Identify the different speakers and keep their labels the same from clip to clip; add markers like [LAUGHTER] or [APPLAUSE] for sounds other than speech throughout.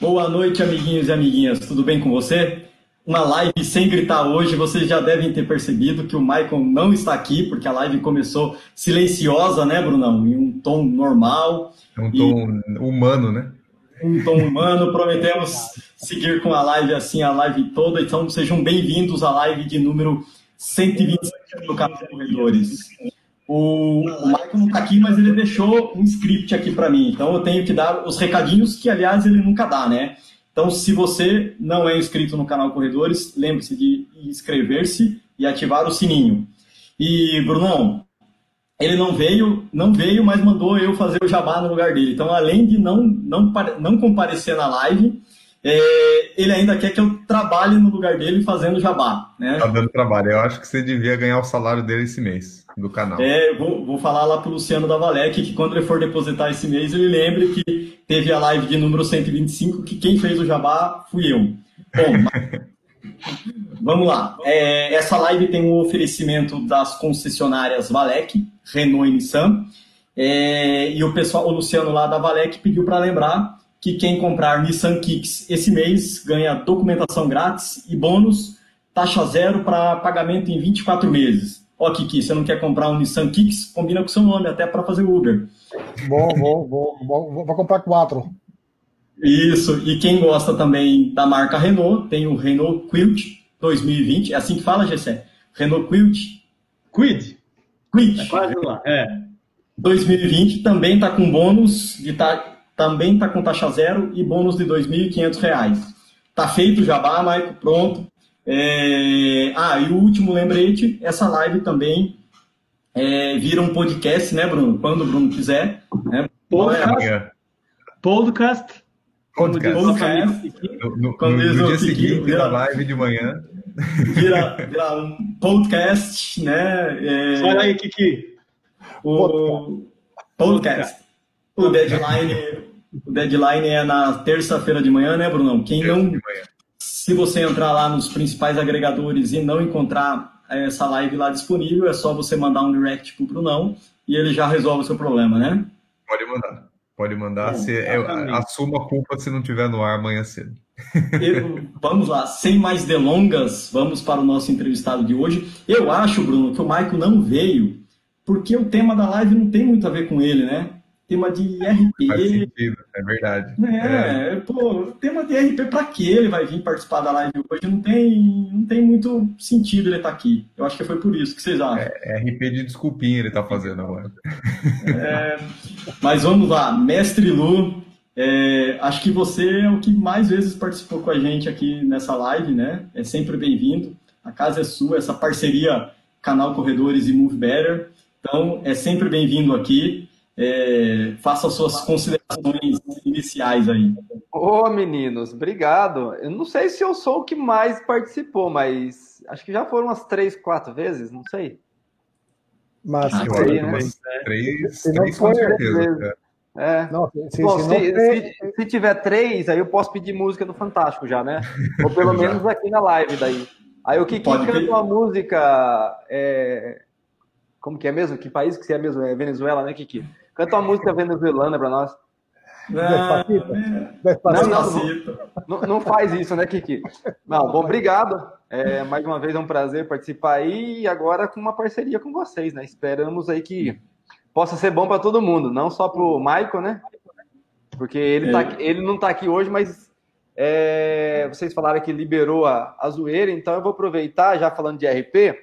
Speaker 1: Boa noite, amiguinhos e amiguinhas. Tudo bem com você? Uma live sem gritar hoje. Vocês já devem ter percebido que o Michael não está aqui, porque a live começou silenciosa, né, Brunão? Em um tom normal.
Speaker 2: É um tom e... humano, né?
Speaker 1: Um tom humano. Prometemos seguir com a live assim, a live toda. Então, sejam bem-vindos à live de número 125 do canal Corredores. O, o Michael não está aqui, mas ele deixou um script aqui para mim. Então eu tenho que dar os recadinhos que, aliás, ele nunca dá, né? Então, se você não é inscrito no canal Corredores, lembre-se de inscrever-se e ativar o sininho. E, Brunão, ele não veio, não veio, mas mandou eu fazer o jabá no lugar dele. Então, além de não, não, não comparecer na live, é, ele ainda quer que eu trabalhe no lugar dele fazendo jabá. Né?
Speaker 2: Tá dando trabalho. Eu acho que você devia ganhar o salário dele esse mês, do canal.
Speaker 1: É, vou, vou falar lá pro Luciano da Valec que quando ele for depositar esse mês, ele lembre que teve a live de número 125, que quem fez o jabá fui eu. Bom, [LAUGHS] vamos lá. É, essa live tem um oferecimento das concessionárias Valec, Renault e Nissan. É, e o pessoal, o Luciano lá da Valec pediu para lembrar que quem comprar Nissan Kicks esse mês ganha documentação grátis e bônus, taxa zero para pagamento em 24 meses. Ó, Kiki, você não quer comprar um Nissan Kicks? Combina com seu nome, até para fazer Uber.
Speaker 3: Bom, vou, vou, vou, vou comprar quatro.
Speaker 1: Isso, e quem gosta também da marca Renault, tem o Renault Quilt 2020, é assim que fala, Gessé? Renault Quilt?
Speaker 4: Quid.
Speaker 1: Quid.
Speaker 4: É quase lá, é.
Speaker 1: 2020 também está com bônus de tá, também está com taxa zero e bônus de R$ 2.500. Tá feito o jabá, Maico, pronto. É... Ah, e o último lembrete, essa live também é, vira um podcast, né, Bruno? Quando o Bruno quiser. Né?
Speaker 4: Podcast. Podcast.
Speaker 2: Podcast. podcast. No, no, no, no dia seguinte, vira, na live de manhã.
Speaker 1: Vira, vira um podcast, né?
Speaker 4: É, Olha aí, Kiki.
Speaker 1: O podcast. O deadline o deadline é na terça-feira de manhã, né, Brunão? Quem não. Se você entrar lá nos principais agregadores e não encontrar é, essa live lá disponível, é só você mandar um direct pro Brunão e ele já resolve o seu problema, né?
Speaker 2: Pode mandar. Pode mandar. se, eu, assuma a culpa se não tiver no ar amanhã cedo.
Speaker 1: Eu, vamos lá, sem mais delongas, vamos para o nosso entrevistado de hoje. Eu acho, Bruno, que o Maico não veio porque o tema da live não tem muito a ver com ele, né? Tema de RP.
Speaker 2: Faz sentido, é verdade.
Speaker 1: É, é. pô, tema de RP para que ele vai vir participar da live hoje? Não tem, não tem muito sentido ele estar tá aqui. Eu acho que foi por isso. O que vocês acham? É,
Speaker 2: é RP de desculpinha ele tá fazendo agora.
Speaker 1: É, mas vamos lá, Mestre Lu, é, acho que você é o que mais vezes participou com a gente aqui nessa live, né? É sempre bem-vindo. A casa é sua, essa parceria Canal Corredores e Move Better. Então, é sempre bem-vindo aqui é, faça as suas considerações iniciais aí.
Speaker 5: Ô, meninos, obrigado. Eu não sei se eu sou o que mais participou, mas acho que já foram umas três, quatro vezes, não sei.
Speaker 2: Mas ah, sei, né? três, se três com certeza.
Speaker 5: É. Não, se, Bom, se, se, se, se, tiver três, aí eu posso pedir música do Fantástico já, né? Ou pelo [LAUGHS] menos aqui na live daí. Aí o que canta uma música. É... Como que é mesmo? Que país que você é mesmo? É Venezuela, né, Kiki? Canta uma música venezuelana para nós.
Speaker 1: Não,
Speaker 5: não, não, não, faz isso, né, Kiki? Não, bom, obrigado. É, mais uma vez é um prazer participar aí e agora com uma parceria com vocês, né? Esperamos aí que possa ser bom para todo mundo, não só para o Michael, né? Porque ele, tá, ele não está aqui hoje, mas é, vocês falaram que liberou a, a zoeira, então eu vou aproveitar, já falando de RP,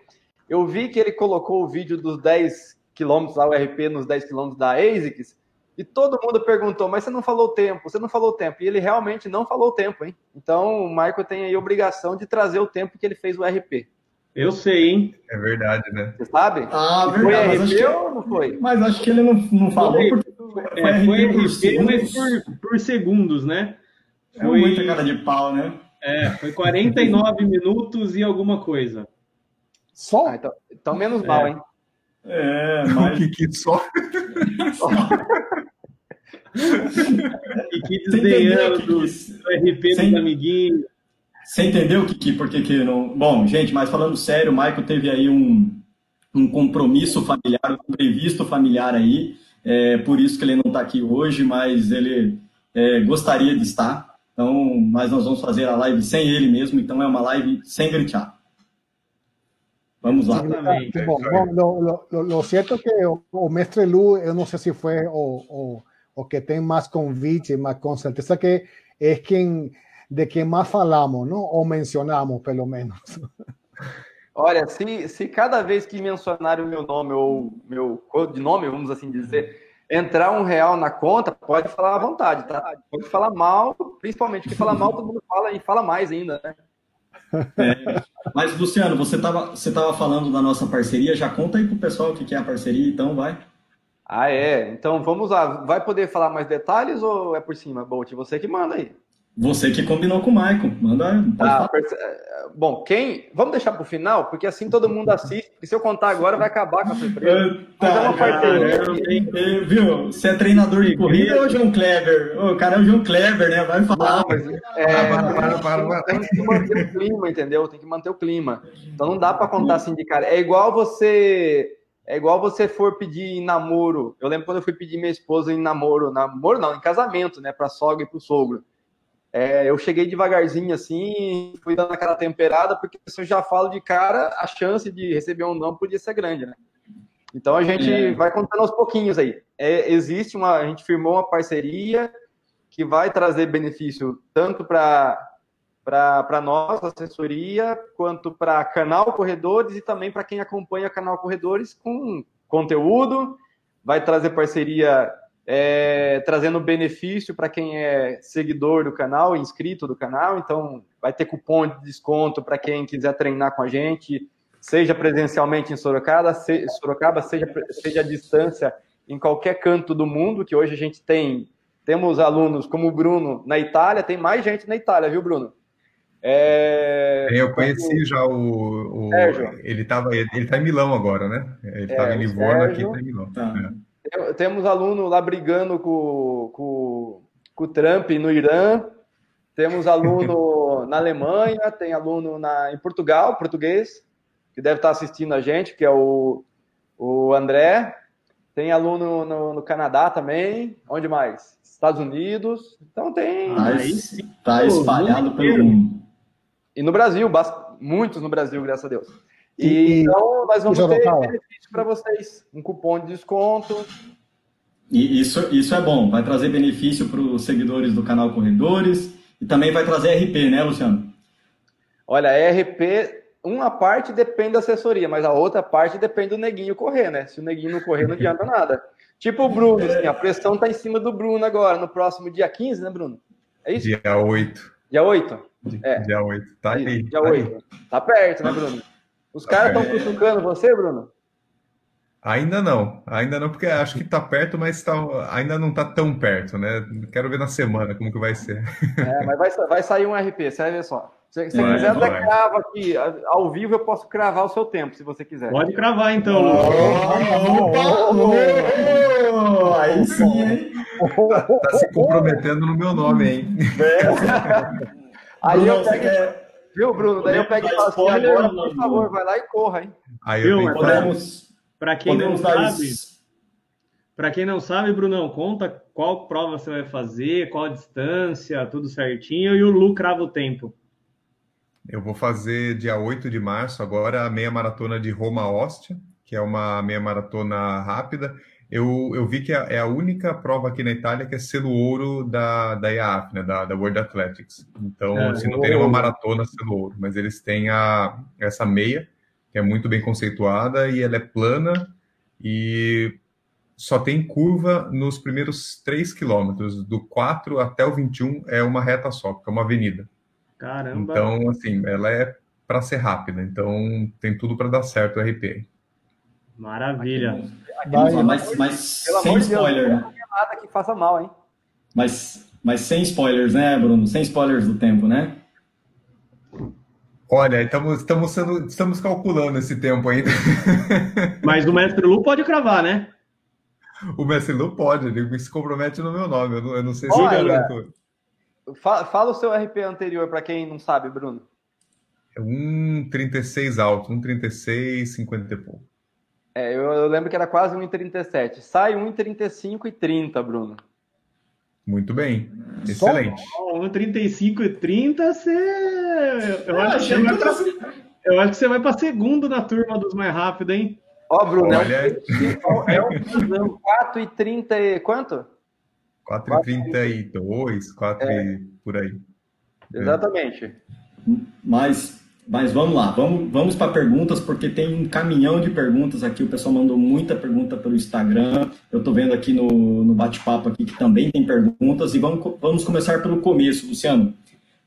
Speaker 5: eu vi que ele colocou o vídeo dos 10 quilômetros lá, o RP nos 10 quilômetros da ASICS, e todo mundo perguntou, mas você não falou o tempo, você não falou o tempo. E ele realmente não falou o tempo, hein? Então o Michael tem aí a obrigação de trazer o tempo que ele fez o RP.
Speaker 4: Eu sei, hein?
Speaker 2: É verdade, né?
Speaker 5: Você sabe?
Speaker 1: Ah, foi verdade.
Speaker 5: RP que... ou não foi?
Speaker 1: Mas acho que ele não, não falou
Speaker 4: foi, porque foi, é, foi RP, RP mas por, por segundos, né?
Speaker 1: É foi muita cara de pau, né?
Speaker 4: É, foi 49 minutos e alguma coisa.
Speaker 5: Só? Ah, então, então, menos é. mal, hein?
Speaker 1: É, mas... [LAUGHS]
Speaker 2: O que só...
Speaker 4: Kiki desdenhando do, RP dos amiguinhos.
Speaker 1: Você entendeu, Kiki, por que que não... Bom, gente, mas falando sério, o Michael teve aí um, um compromisso familiar, um previsto familiar aí, é, por isso que ele não está aqui hoje, mas ele é, gostaria de estar. Então, mas nós vamos fazer a live sem ele mesmo, então é uma live sem gritar. Vamos lá.
Speaker 3: Exatamente. Bom, bom, lo, lo, lo, cierto é que o, o mestre Lu, eu não sei se foi o, o, o que tem mais convite, mais com certeza que é quem de quem mais falamos, não? ou mencionamos, pelo menos.
Speaker 5: Olha, se, se cada vez que mencionarem o meu nome ou meu codinome, vamos assim dizer, entrar um real na conta, pode falar à vontade, tá? Pode falar mal, principalmente, que fala mal todo mundo fala e fala mais ainda, né?
Speaker 1: É, mas, Luciano, você estava você tava falando da nossa parceria, já conta aí pro pessoal o que é a parceria, então vai.
Speaker 5: Ah, é? Então vamos lá. Vai poder falar mais detalhes ou é por cima, Bolt? Você que manda aí.
Speaker 1: Você que combinou com o Michael. Manda.
Speaker 5: Ah, perce... Bom, quem. Vamos deixar para o final, porque assim todo mundo assiste. Porque se eu contar agora, vai acabar com a surpresa.
Speaker 1: Tá, é uma parceria. Viu? Você é treinador de corrida ou é o João Kleber? O cara é o João Kleber, né? Vai falar. Não, mas,
Speaker 5: é, para, para, para, para. Tem que manter o clima, entendeu? Tem que manter o clima. Então não dá para contar assim de cara. É igual você. É igual você for pedir namoro. Eu lembro quando eu fui pedir minha esposa em namoro, namoro não, em casamento, né, para sogra e para o sogro. É, eu cheguei devagarzinho assim, fui dando aquela temperada, porque se eu já falo de cara, a chance de receber um não podia ser grande, né? Então a gente é. vai contando aos pouquinhos aí. É, existe uma, a gente firmou uma parceria que vai trazer benefício tanto para para nós, assessoria, quanto para canal Corredores e também para quem acompanha canal Corredores com conteúdo, vai trazer parceria é, trazendo benefício para quem é seguidor do canal, inscrito do canal. Então, vai ter cupom de desconto para quem quiser treinar com a gente, seja presencialmente em Sorocaba, se, Sorocaba seja, seja à distância em qualquer canto do mundo, que hoje a gente tem. Temos alunos como o Bruno na Itália, tem mais gente na Itália, viu, Bruno?
Speaker 2: É... Eu conheci já o. o ele estava ele tá em Milão agora, né? Ele estava é, em Livorno, aqui está em Milão. Tá. É.
Speaker 5: Temos aluno lá brigando com, com, com o Trump no Irã. Temos aluno [LAUGHS] na Alemanha, tem aluno na, em Portugal, português, que deve estar assistindo a gente, que é o, o André. Tem aluno no, no Canadá também. Onde mais? Estados Unidos. Então tem.
Speaker 1: Está espalhado pelo mundo.
Speaker 5: E no Brasil, muitos no Brasil, graças a Deus. E, então, nós vamos ter benefício para vocês, um cupom de desconto.
Speaker 1: E isso, isso é bom, vai trazer benefício para os seguidores do canal Corredores e também vai trazer RP, né, Luciano?
Speaker 5: Olha, RP, uma parte depende da assessoria, mas a outra parte depende do neguinho correr, né? Se o neguinho não correr, não adianta [LAUGHS] nada. Tipo o Bruno, assim, a pressão está em cima do Bruno agora, no próximo dia 15, né, Bruno?
Speaker 2: É isso? Dia 8.
Speaker 5: Dia 8?
Speaker 2: É. Dia 8, tá aí.
Speaker 5: Dia tá 8. Aí. Tá perto, né, Bruno? Os caras estão é... cutucando você, Bruno?
Speaker 2: Ainda não, ainda não, porque acho que está perto, mas tá, ainda não está tão perto, né? Quero ver na semana como que vai ser.
Speaker 5: É, mas vai, vai sair um RP, você vai ver só. Se você quiser, até crava aqui. Ao vivo eu posso cravar o seu tempo, se você quiser.
Speaker 4: Pode cravar, então.
Speaker 1: Oh, aí sim, hein?
Speaker 2: Tá, tá, se comprometendo no meu nome, hein?
Speaker 5: É. [LAUGHS] Aí Bruno, eu pego... quer... Viu, Bruno? Daí eu pego e falo assim, agora, por favor, vai lá e corra, hein?
Speaker 2: Aí eu
Speaker 4: Viu, podemos... Para quem podemos não sabe... Para quem não sabe, Brunão, conta qual prova você vai fazer, qual a distância, tudo certinho, e o Lu crava o tempo.
Speaker 2: Eu vou fazer dia 8 de março agora a meia maratona de Roma Ostia, que é uma meia maratona rápida. Eu, eu vi que é, é a única prova aqui na Itália que é selo ouro da, da IAAF, né, da, da World Athletics. Então, é, assim, não tem nenhuma maratona selo ouro, mas eles têm a, essa meia, que é muito bem conceituada e ela é plana e só tem curva nos primeiros 3 quilômetros, do 4 até o 21 é uma reta só, porque é uma avenida.
Speaker 4: Caramba!
Speaker 2: Então, assim, ela é para ser rápida, então tem tudo para dar certo o RP.
Speaker 4: Maravilha.
Speaker 1: Vai, mas, mas Pelo sem spoiler, Deus,
Speaker 5: né? Nada que faça mal, hein?
Speaker 1: Mas, mas sem spoilers, né, Bruno? Sem spoilers do tempo, né?
Speaker 2: Olha, estamos, estamos, sendo, estamos calculando esse tempo ainda. [LAUGHS]
Speaker 4: Mas o mestre Lu pode cravar, né?
Speaker 2: O mestre Lu pode, ele se compromete no meu nome. Eu não, eu não sei se
Speaker 5: Olha, eu garanto. Fala, fala o seu RP anterior para quem não sabe, Bruno.
Speaker 2: É um 36 alto, um 36, 50 e pouco.
Speaker 5: É, eu, eu lembro que era quase 1,37. Sai 1,35 e 30, Bruno.
Speaker 2: Muito bem. Excelente.
Speaker 4: Um 35 e 30, você. Eu, acho que você vai pra... Eu acho que você vai para segundo na turma dos mais rápidos, hein?
Speaker 5: Ó, Bruno, Olha... é um 4 e 30 e quanto?
Speaker 2: 4 e 32, 4 é. e por aí.
Speaker 5: Exatamente.
Speaker 1: Mas, mas vamos lá, vamos, vamos para perguntas, porque tem um caminhão de perguntas aqui. O pessoal mandou muita pergunta pelo Instagram. Eu estou vendo aqui no, no bate-papo aqui que também tem perguntas. E vamos, vamos começar pelo começo, Luciano.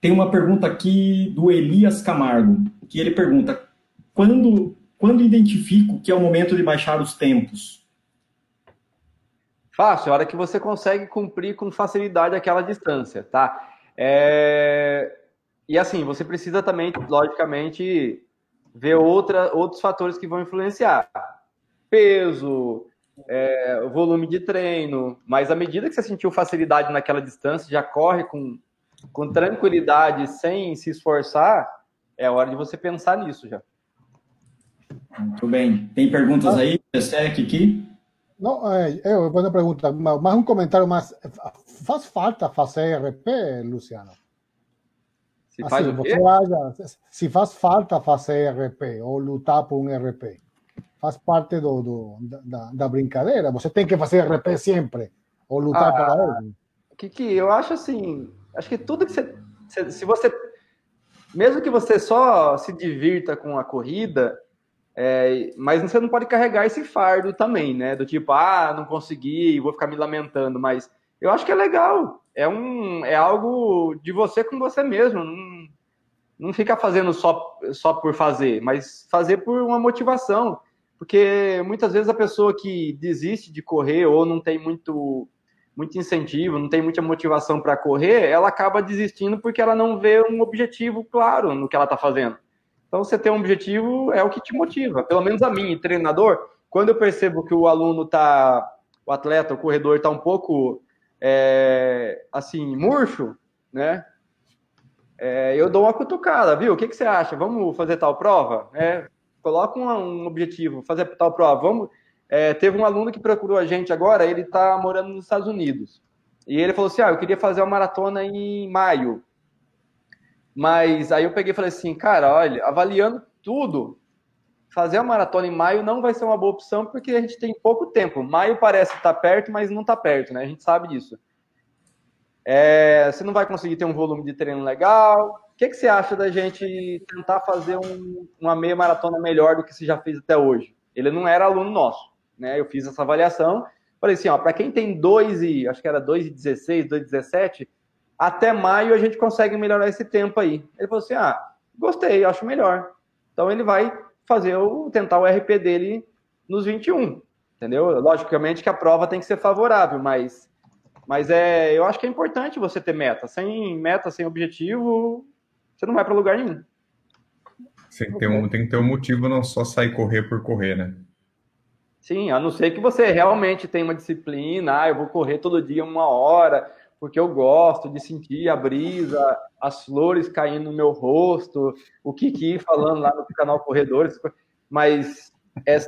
Speaker 1: Tem uma pergunta aqui do Elias Camargo, que ele pergunta: quando, quando identifico que é o momento de baixar os tempos?
Speaker 5: Fácil, a hora que você consegue cumprir com facilidade aquela distância, tá? É... E assim, você precisa também, logicamente, ver outra, outros fatores que vão influenciar. Peso, é, volume de treino, mas à medida que você sentiu facilidade naquela distância, já corre com, com tranquilidade, sem se esforçar, é hora de você pensar nisso já.
Speaker 1: Muito bem. Tem perguntas aí, Sec, aqui?
Speaker 3: Não, é, eu vou perguntar, mais um comentário, mas faz falta fazer RP, Luciano? Se faz, assim, você acha, se faz falta fazer RP ou lutar por um RP, faz parte do, do da, da, brincadeira. Você tem que fazer RP sempre ou lutar ah, para ele.
Speaker 5: Kiki, eu acho assim, acho que tudo que você, se você, mesmo que você só se divirta com a corrida, é, mas você não pode carregar esse fardo também, né? Do tipo, ah, não consegui, vou ficar me lamentando. Mas eu acho que é legal. É, um, é algo de você com você mesmo. Não, não fica fazendo só, só por fazer, mas fazer por uma motivação. Porque muitas vezes a pessoa que desiste de correr ou não tem muito, muito incentivo, não tem muita motivação para correr, ela acaba desistindo porque ela não vê um objetivo claro no que ela está fazendo. Então, você ter um objetivo é o que te motiva. Pelo menos a mim, treinador, quando eu percebo que o aluno tá, o atleta, o corredor está um pouco é, assim, murcho, né? É, eu dou uma cutucada, viu? O que, que você acha? Vamos fazer tal prova? É, coloca um, um, objetivo, fazer tal prova. Vamos. É, teve um aluno que procurou a gente agora, ele está morando nos Estados Unidos. E ele falou assim: Ah, eu queria fazer uma maratona em maio. Mas aí eu peguei e falei assim, cara, olha, avaliando tudo, fazer a maratona em maio não vai ser uma boa opção porque a gente tem pouco tempo. Maio parece estar perto, mas não está perto, né? A gente sabe disso. É, você não vai conseguir ter um volume de treino legal. O que, que você acha da gente tentar fazer um, uma meia maratona melhor do que você já fez até hoje? Ele não era aluno nosso, né? Eu fiz essa avaliação. Falei assim, ó, para quem tem 2 e acho que era 2 e 16, 2 e 17, até maio a gente consegue melhorar esse tempo aí. Ele falou assim: ah, gostei, acho melhor. Então ele vai fazer o tentar o RP dele nos 21, entendeu? Logicamente que a prova tem que ser favorável, mas mas é, eu acho que é importante você ter meta. Sem meta, sem objetivo, você não vai para lugar nenhum.
Speaker 2: Tem que, ter um, tem que ter um motivo, não só sair correr por correr, né?
Speaker 5: Sim, a não ser que você realmente tenha uma disciplina, ah, eu vou correr todo dia uma hora, porque eu gosto de sentir a brisa, as flores caindo no meu rosto, o Kiki falando lá no canal Corredores, mas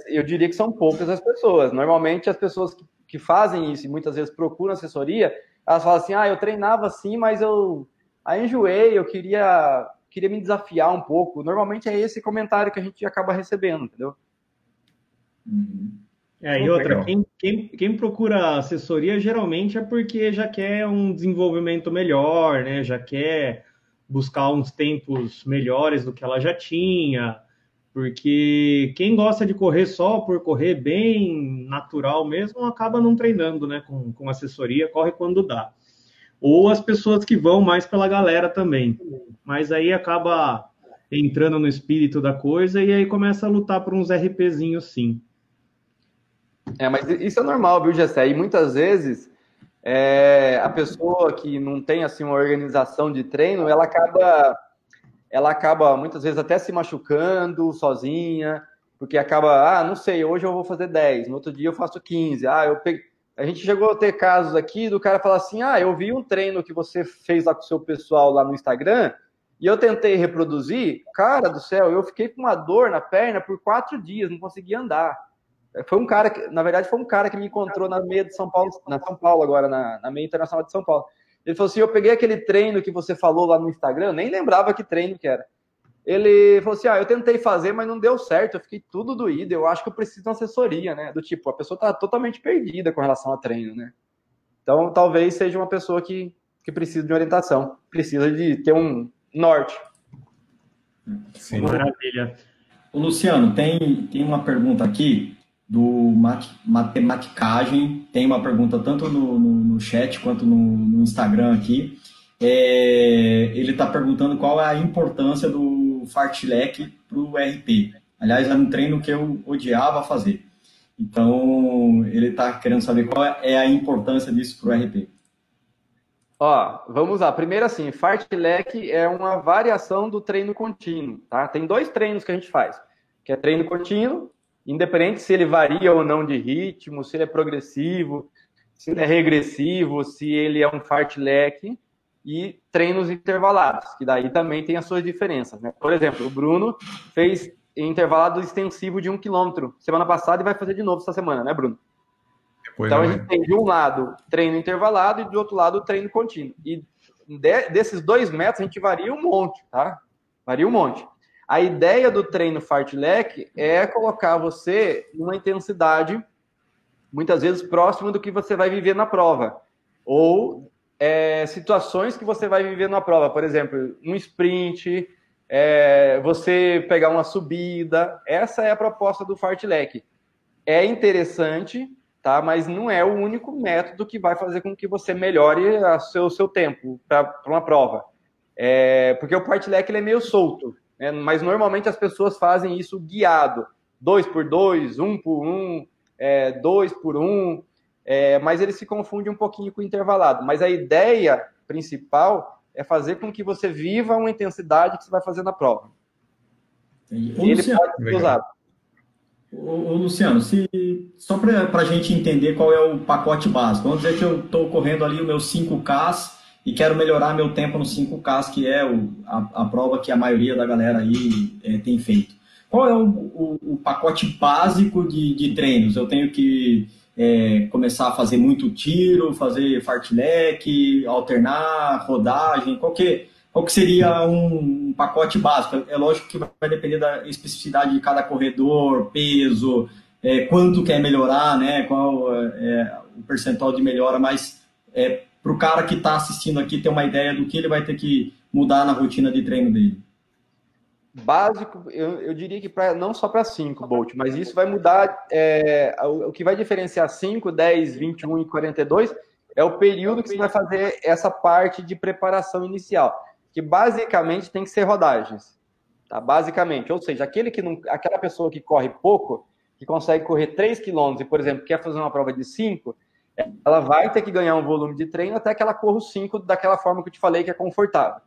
Speaker 5: eu diria que são poucas as pessoas. Normalmente as pessoas que, que, fazem isso e muitas vezes procuram assessoria, elas falam assim: ah, eu treinava assim, mas eu aí enjoei, eu queria, queria me desafiar um pouco. Normalmente é esse comentário que a gente acaba recebendo, entendeu?
Speaker 4: Uhum. É, e outra, quem, quem, quem, procura assessoria geralmente é porque já quer um desenvolvimento melhor, né? Já quer buscar uns tempos melhores do que ela já tinha. Porque quem gosta de correr só por correr bem natural mesmo, acaba não treinando, né? Com, com assessoria, corre quando dá. Ou as pessoas que vão mais pela galera também. Mas aí acaba entrando no espírito da coisa e aí começa a lutar por uns RPzinhos sim.
Speaker 5: É, mas isso é normal, viu, Gessé? E muitas vezes é, a pessoa que não tem assim uma organização de treino, ela acaba, ela acaba muitas vezes até se machucando sozinha, porque acaba, ah, não sei, hoje eu vou fazer 10, no outro dia eu faço 15. Ah, eu peguei... A gente chegou a ter casos aqui do cara falar assim: ah, eu vi um treino que você fez lá com o seu pessoal lá no Instagram e eu tentei reproduzir. Cara do céu, eu fiquei com uma dor na perna por quatro dias, não conseguia andar. Foi um cara que, na verdade, foi um cara que me encontrou na meia de São Paulo, na São Paulo agora, na, na meia internacional de São Paulo. Ele falou assim: eu peguei aquele treino que você falou lá no Instagram, eu nem lembrava que treino que era. Ele falou assim: ah, eu tentei fazer, mas não deu certo, eu fiquei tudo doído, eu acho que eu preciso de uma assessoria, né? Do tipo, a pessoa tá totalmente perdida com relação a treino, né? Então, talvez seja uma pessoa que, que precisa de orientação, precisa de ter um norte.
Speaker 1: Sim. Maravilha. O Luciano, tem, tem uma pergunta aqui do Matematicagem. Tem uma pergunta tanto no, no, no chat quanto no, no Instagram aqui. É, ele está perguntando qual é a importância do fartlek para o RP. Aliás, é um treino que eu odiava fazer. Então, ele está querendo saber qual é a importância disso para o RP.
Speaker 5: Ó, vamos lá. Primeiro assim, fartlek é uma variação do treino contínuo, tá? Tem dois treinos que a gente faz, que é treino contínuo independente se ele varia ou não de ritmo, se ele é progressivo, se ele é regressivo, se ele é um fartlek e treinos intervalados, que daí também tem as suas diferenças. Né? Por exemplo, o Bruno fez intervalado extensivo de um quilômetro semana passada e vai fazer de novo essa semana, né, Bruno? Depois então a gente tem de um lado treino intervalado e do outro lado treino contínuo. E de, desses dois métodos a gente varia um monte, tá? Varia um monte. A ideia do treino fartlek é colocar você numa intensidade muitas vezes próxima do que você vai viver na prova. Ou é, situações que você vai viver na prova. Por exemplo, um sprint, é, você pegar uma subida. Essa é a proposta do fartlek. É interessante, tá? mas não é o único método que vai fazer com que você melhore o seu, seu tempo para uma prova. É, porque o fartlek ele é meio solto. Né? Mas normalmente as pessoas fazem isso guiado, dois por dois, um por um, é, dois por um, é, mas ele se confunde um pouquinho com o intervalado. Mas a ideia principal é fazer com que você viva uma intensidade que você vai fazer na prova.
Speaker 1: E ele Luciano, pode ser usado. Ô, Luciano, se, só para a gente entender qual é o pacote básico, vamos dizer que eu estou correndo ali o meu 5K e quero melhorar meu tempo no 5K, que é o, a, a, prova que a maioria da galera aí é, tem feito. Qual é o, o, o pacote básico de, de, treinos? Eu tenho que é, começar a fazer muito tiro, fazer fartlek, alternar, rodagem, qual que, qual que seria um pacote básico? É lógico que vai depender da especificidade de cada corredor, peso, é, quanto quer melhorar, né, qual é o percentual de melhora, mas é, para o cara que está assistindo aqui ter uma ideia do que ele vai ter que mudar na rotina de treino dele?
Speaker 5: Básico, eu, eu diria que pra, não só para 5, Bolt, mas isso vai mudar. É, o, o, que vai diferenciar 5, 10, 21 e 42 é o período que você vai fazer essa parte de preparação inicial, que basicamente tem que ser rodagens. Tá? Basicamente, ou seja, aquele que não, aquela pessoa que corre pouco, que consegue correr 3 km e, por exemplo, quer fazer uma prova de 5, ela vai ter que ganhar um volume de treino até que ela corra os 5 daquela forma que eu te falei que é confortável.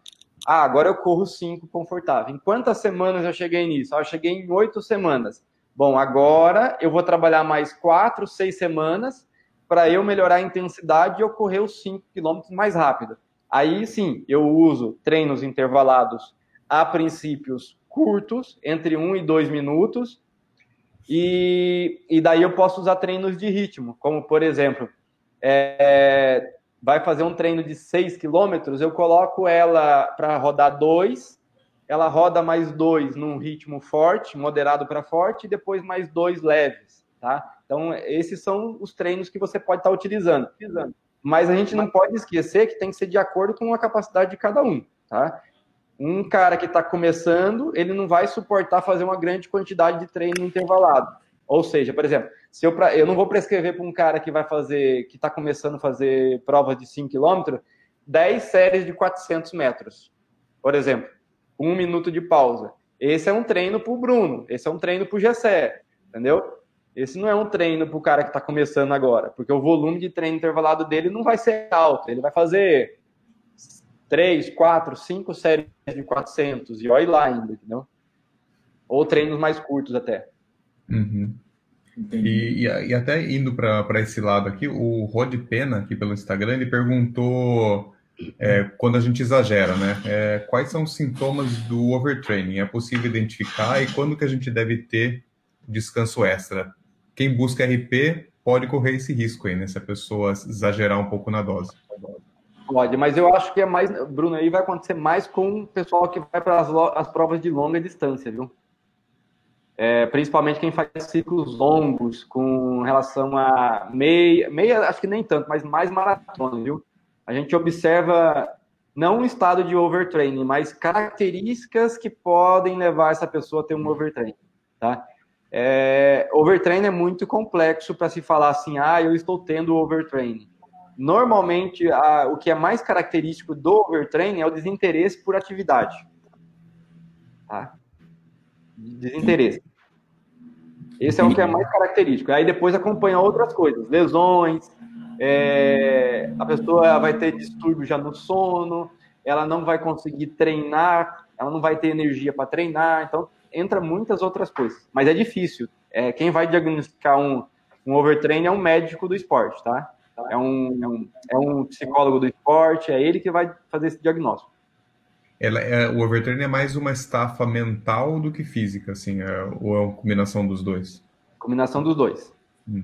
Speaker 5: Ah, agora eu corro 5 confortável. Em quantas semanas eu cheguei nisso? Ah, eu cheguei em 8 semanas. Bom, agora eu vou trabalhar mais 4, 6 semanas para eu melhorar a intensidade e eu correr os 5 quilômetros mais rápido. Aí sim, eu uso treinos intervalados a princípios curtos, entre 1 e 2 minutos, e, e daí eu posso usar treinos de ritmo, como por exemplo, é, vai fazer um treino de 6 quilômetros, eu coloco ela para rodar 2, ela roda mais 2 num ritmo forte, moderado para forte, e depois mais 2 leves, tá? Então, esses são os treinos que você pode estar tá utilizando. Mas a gente não pode esquecer que tem que ser de acordo com a capacidade de cada um, tá? Um cara que está começando, ele não vai suportar fazer uma grande quantidade de treino intervalado. Ou seja, por exemplo, se eu, pra, eu não vou prescrever para um cara que vai fazer, que está começando a fazer provas de 5 km, 10 séries de 400 metros, por exemplo, um minuto de pausa. Esse é um treino para o Bruno, esse é um treino para o Gessé, entendeu? Esse não é um treino para o cara que está começando agora, porque o volume de treino intervalado dele não vai ser alto, ele vai fazer 3, 4, 5 séries de 400 e olha lá ainda, entendeu? Ou treinos mais curtos até.
Speaker 2: Uhum. E, e, e, até indo para esse lado aqui, o Rod Pena, aqui pelo Instagram, ele perguntou é, quando a gente exagera, né? É, quais são os sintomas do overtraining? É possível identificar e quando que a gente deve ter descanso extra? quem busca RP pode correr esse risco aí, né? Se a pessoa exagerar um pouco na dose.
Speaker 5: Pode, mas eu acho que é mais, Bruno, aí vai acontecer mais com o pessoal que vai para as, as provas de longa distância, viu? É, principalmente quem faz ciclos longos com relação a meia, meia, acho que nem tanto, mas mais maratona, viu? A gente observa não um estado de overtraining, mas características que podem levar essa pessoa a ter um overtraining, tá? É, overtraining é muito complexo para se falar assim, ah, eu estou tendo overtraining. Normalmente, a, o que é mais característico do overtraining é o desinteresse por atividade. Tá? Desinteresse. Esse é o que é mais característico. Aí depois acompanha outras coisas, lesões, é, a pessoa vai ter distúrbio já no sono, ela não vai conseguir treinar, ela não vai ter energia para treinar. Então, entra muitas outras coisas. Mas é difícil. É, quem vai diagnosticar um, um overtraining é um médico do esporte, tá? É um, é um psicólogo do esporte, é ele que vai fazer esse diagnóstico.
Speaker 2: Ela é, o overtraining é mais uma estafa mental do que física, assim, é, ou é uma combinação dos dois?
Speaker 5: Combinação dos dois. Hum.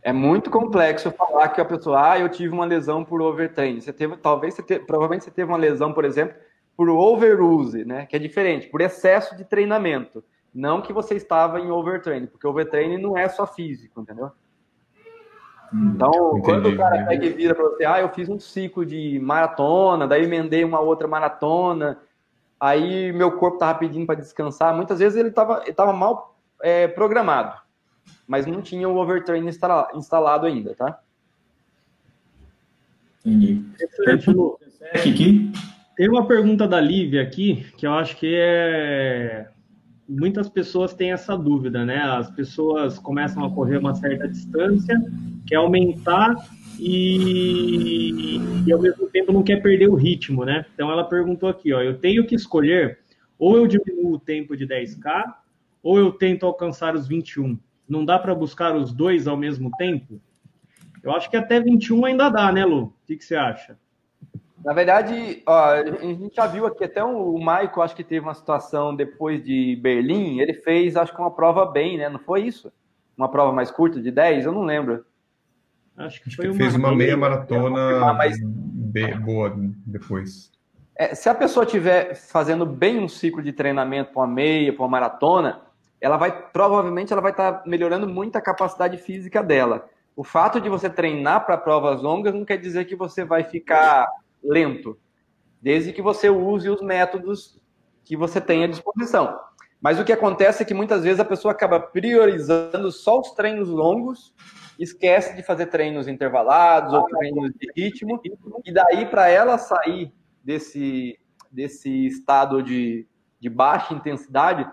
Speaker 5: É muito complexo falar que a pessoa, ah, eu tive uma lesão por overtraining. Você teve, talvez você teve, provavelmente você teve uma lesão, por exemplo, por overuse, né? Que é diferente, por excesso de treinamento. Não que você estava em overtraining, porque overtraining não é só físico, entendeu? Hum, então, Entendi. quando o cara pega e vira para você, ah, eu fiz um ciclo de maratona, daí emendei uma outra maratona, aí meu corpo tava pedindo para descansar, muitas vezes ele estava ele tava mal é, programado, mas não tinha o overtraining instalado ainda, tá?
Speaker 1: Entendi.
Speaker 4: Tem uma pergunta da Lívia aqui, que eu acho que é. Muitas pessoas têm essa dúvida, né? As pessoas começam a correr uma certa distância, quer aumentar e, e ao mesmo tempo não quer perder o ritmo, né? Então ela perguntou aqui, ó, eu tenho que escolher ou eu diminuo o tempo de 10K ou eu tento alcançar os 21. Não dá para buscar os dois ao mesmo tempo? Eu acho que até 21 ainda dá, né, Lu? O que, que você acha?
Speaker 5: Na verdade, ó, a gente já viu aqui até o Michael, acho que teve uma situação depois de Berlim, ele fez, acho que uma prova bem, né? Não foi isso? Uma prova mais curta, de 10? Eu não lembro.
Speaker 2: Acho que, acho que fez uma meia maratona mas... boa depois.
Speaker 5: É, se a pessoa estiver fazendo bem um ciclo de treinamento para uma meia, para uma maratona, ela vai provavelmente ela vai estar tá melhorando muito a capacidade física dela. O fato de você treinar para provas longas não quer dizer que você vai ficar lento, desde que você use os métodos que você tem à disposição. Mas o que acontece é que muitas vezes a pessoa acaba priorizando só os treinos longos, esquece de fazer treinos intervalados ou treinos de ritmo, e daí para ela sair desse, desse estado de, de baixa intensidade,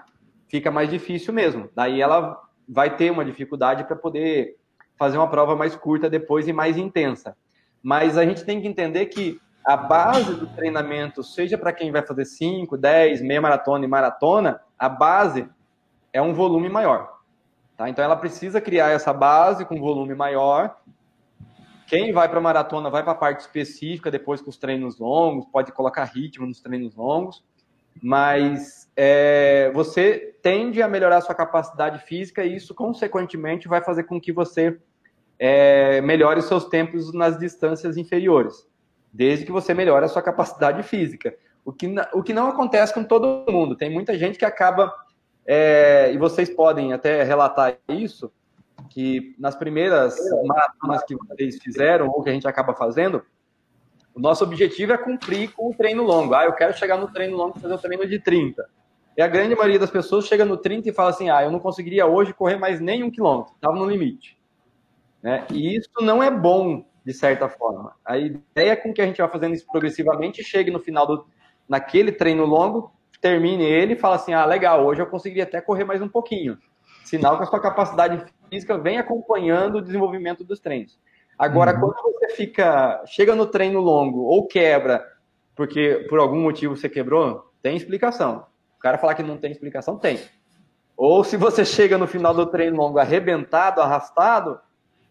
Speaker 5: fica mais difícil mesmo. Daí ela vai ter uma dificuldade para poder fazer uma prova mais curta depois e mais intensa. Mas a gente tem que entender que a base do treinamento, seja para quem vai fazer 5, 10, meia maratona e maratona, a base é um volume maior. Tá? Então ela precisa criar essa base com volume maior. Quem vai para maratona vai para a parte específica depois com os treinos longos, pode colocar ritmo nos treinos longos, mas é, você tende a melhorar a sua capacidade física e isso, consequentemente, vai fazer com que você é, melhore os seus tempos nas distâncias inferiores desde que você melhore a sua capacidade física. O que, o que não acontece com todo mundo. Tem muita gente que acaba, é, e vocês podem até relatar isso, que nas primeiras maratonas que vocês fizeram, ou que a gente acaba fazendo, o nosso objetivo é cumprir com o treino longo. Ah, eu quero chegar no treino longo e fazer o treino de 30. E a grande maioria das pessoas chega no 30 e fala assim: ah, eu não conseguiria hoje correr mais nem um quilômetro, estava no limite. Né? E isso não é bom de certa forma. A ideia é com que a gente vá fazendo isso progressivamente, chegue no final do naquele treino longo, termine ele e fala assim: "Ah, legal, hoje eu conseguiria até correr mais um pouquinho". Sinal que a sua capacidade física vem acompanhando o desenvolvimento dos treinos. Agora, uhum. quando você fica, chega no treino longo ou quebra, porque por algum motivo você quebrou, tem explicação. O cara falar que não tem explicação, tem. Ou se você chega no final do treino longo arrebentado, arrastado,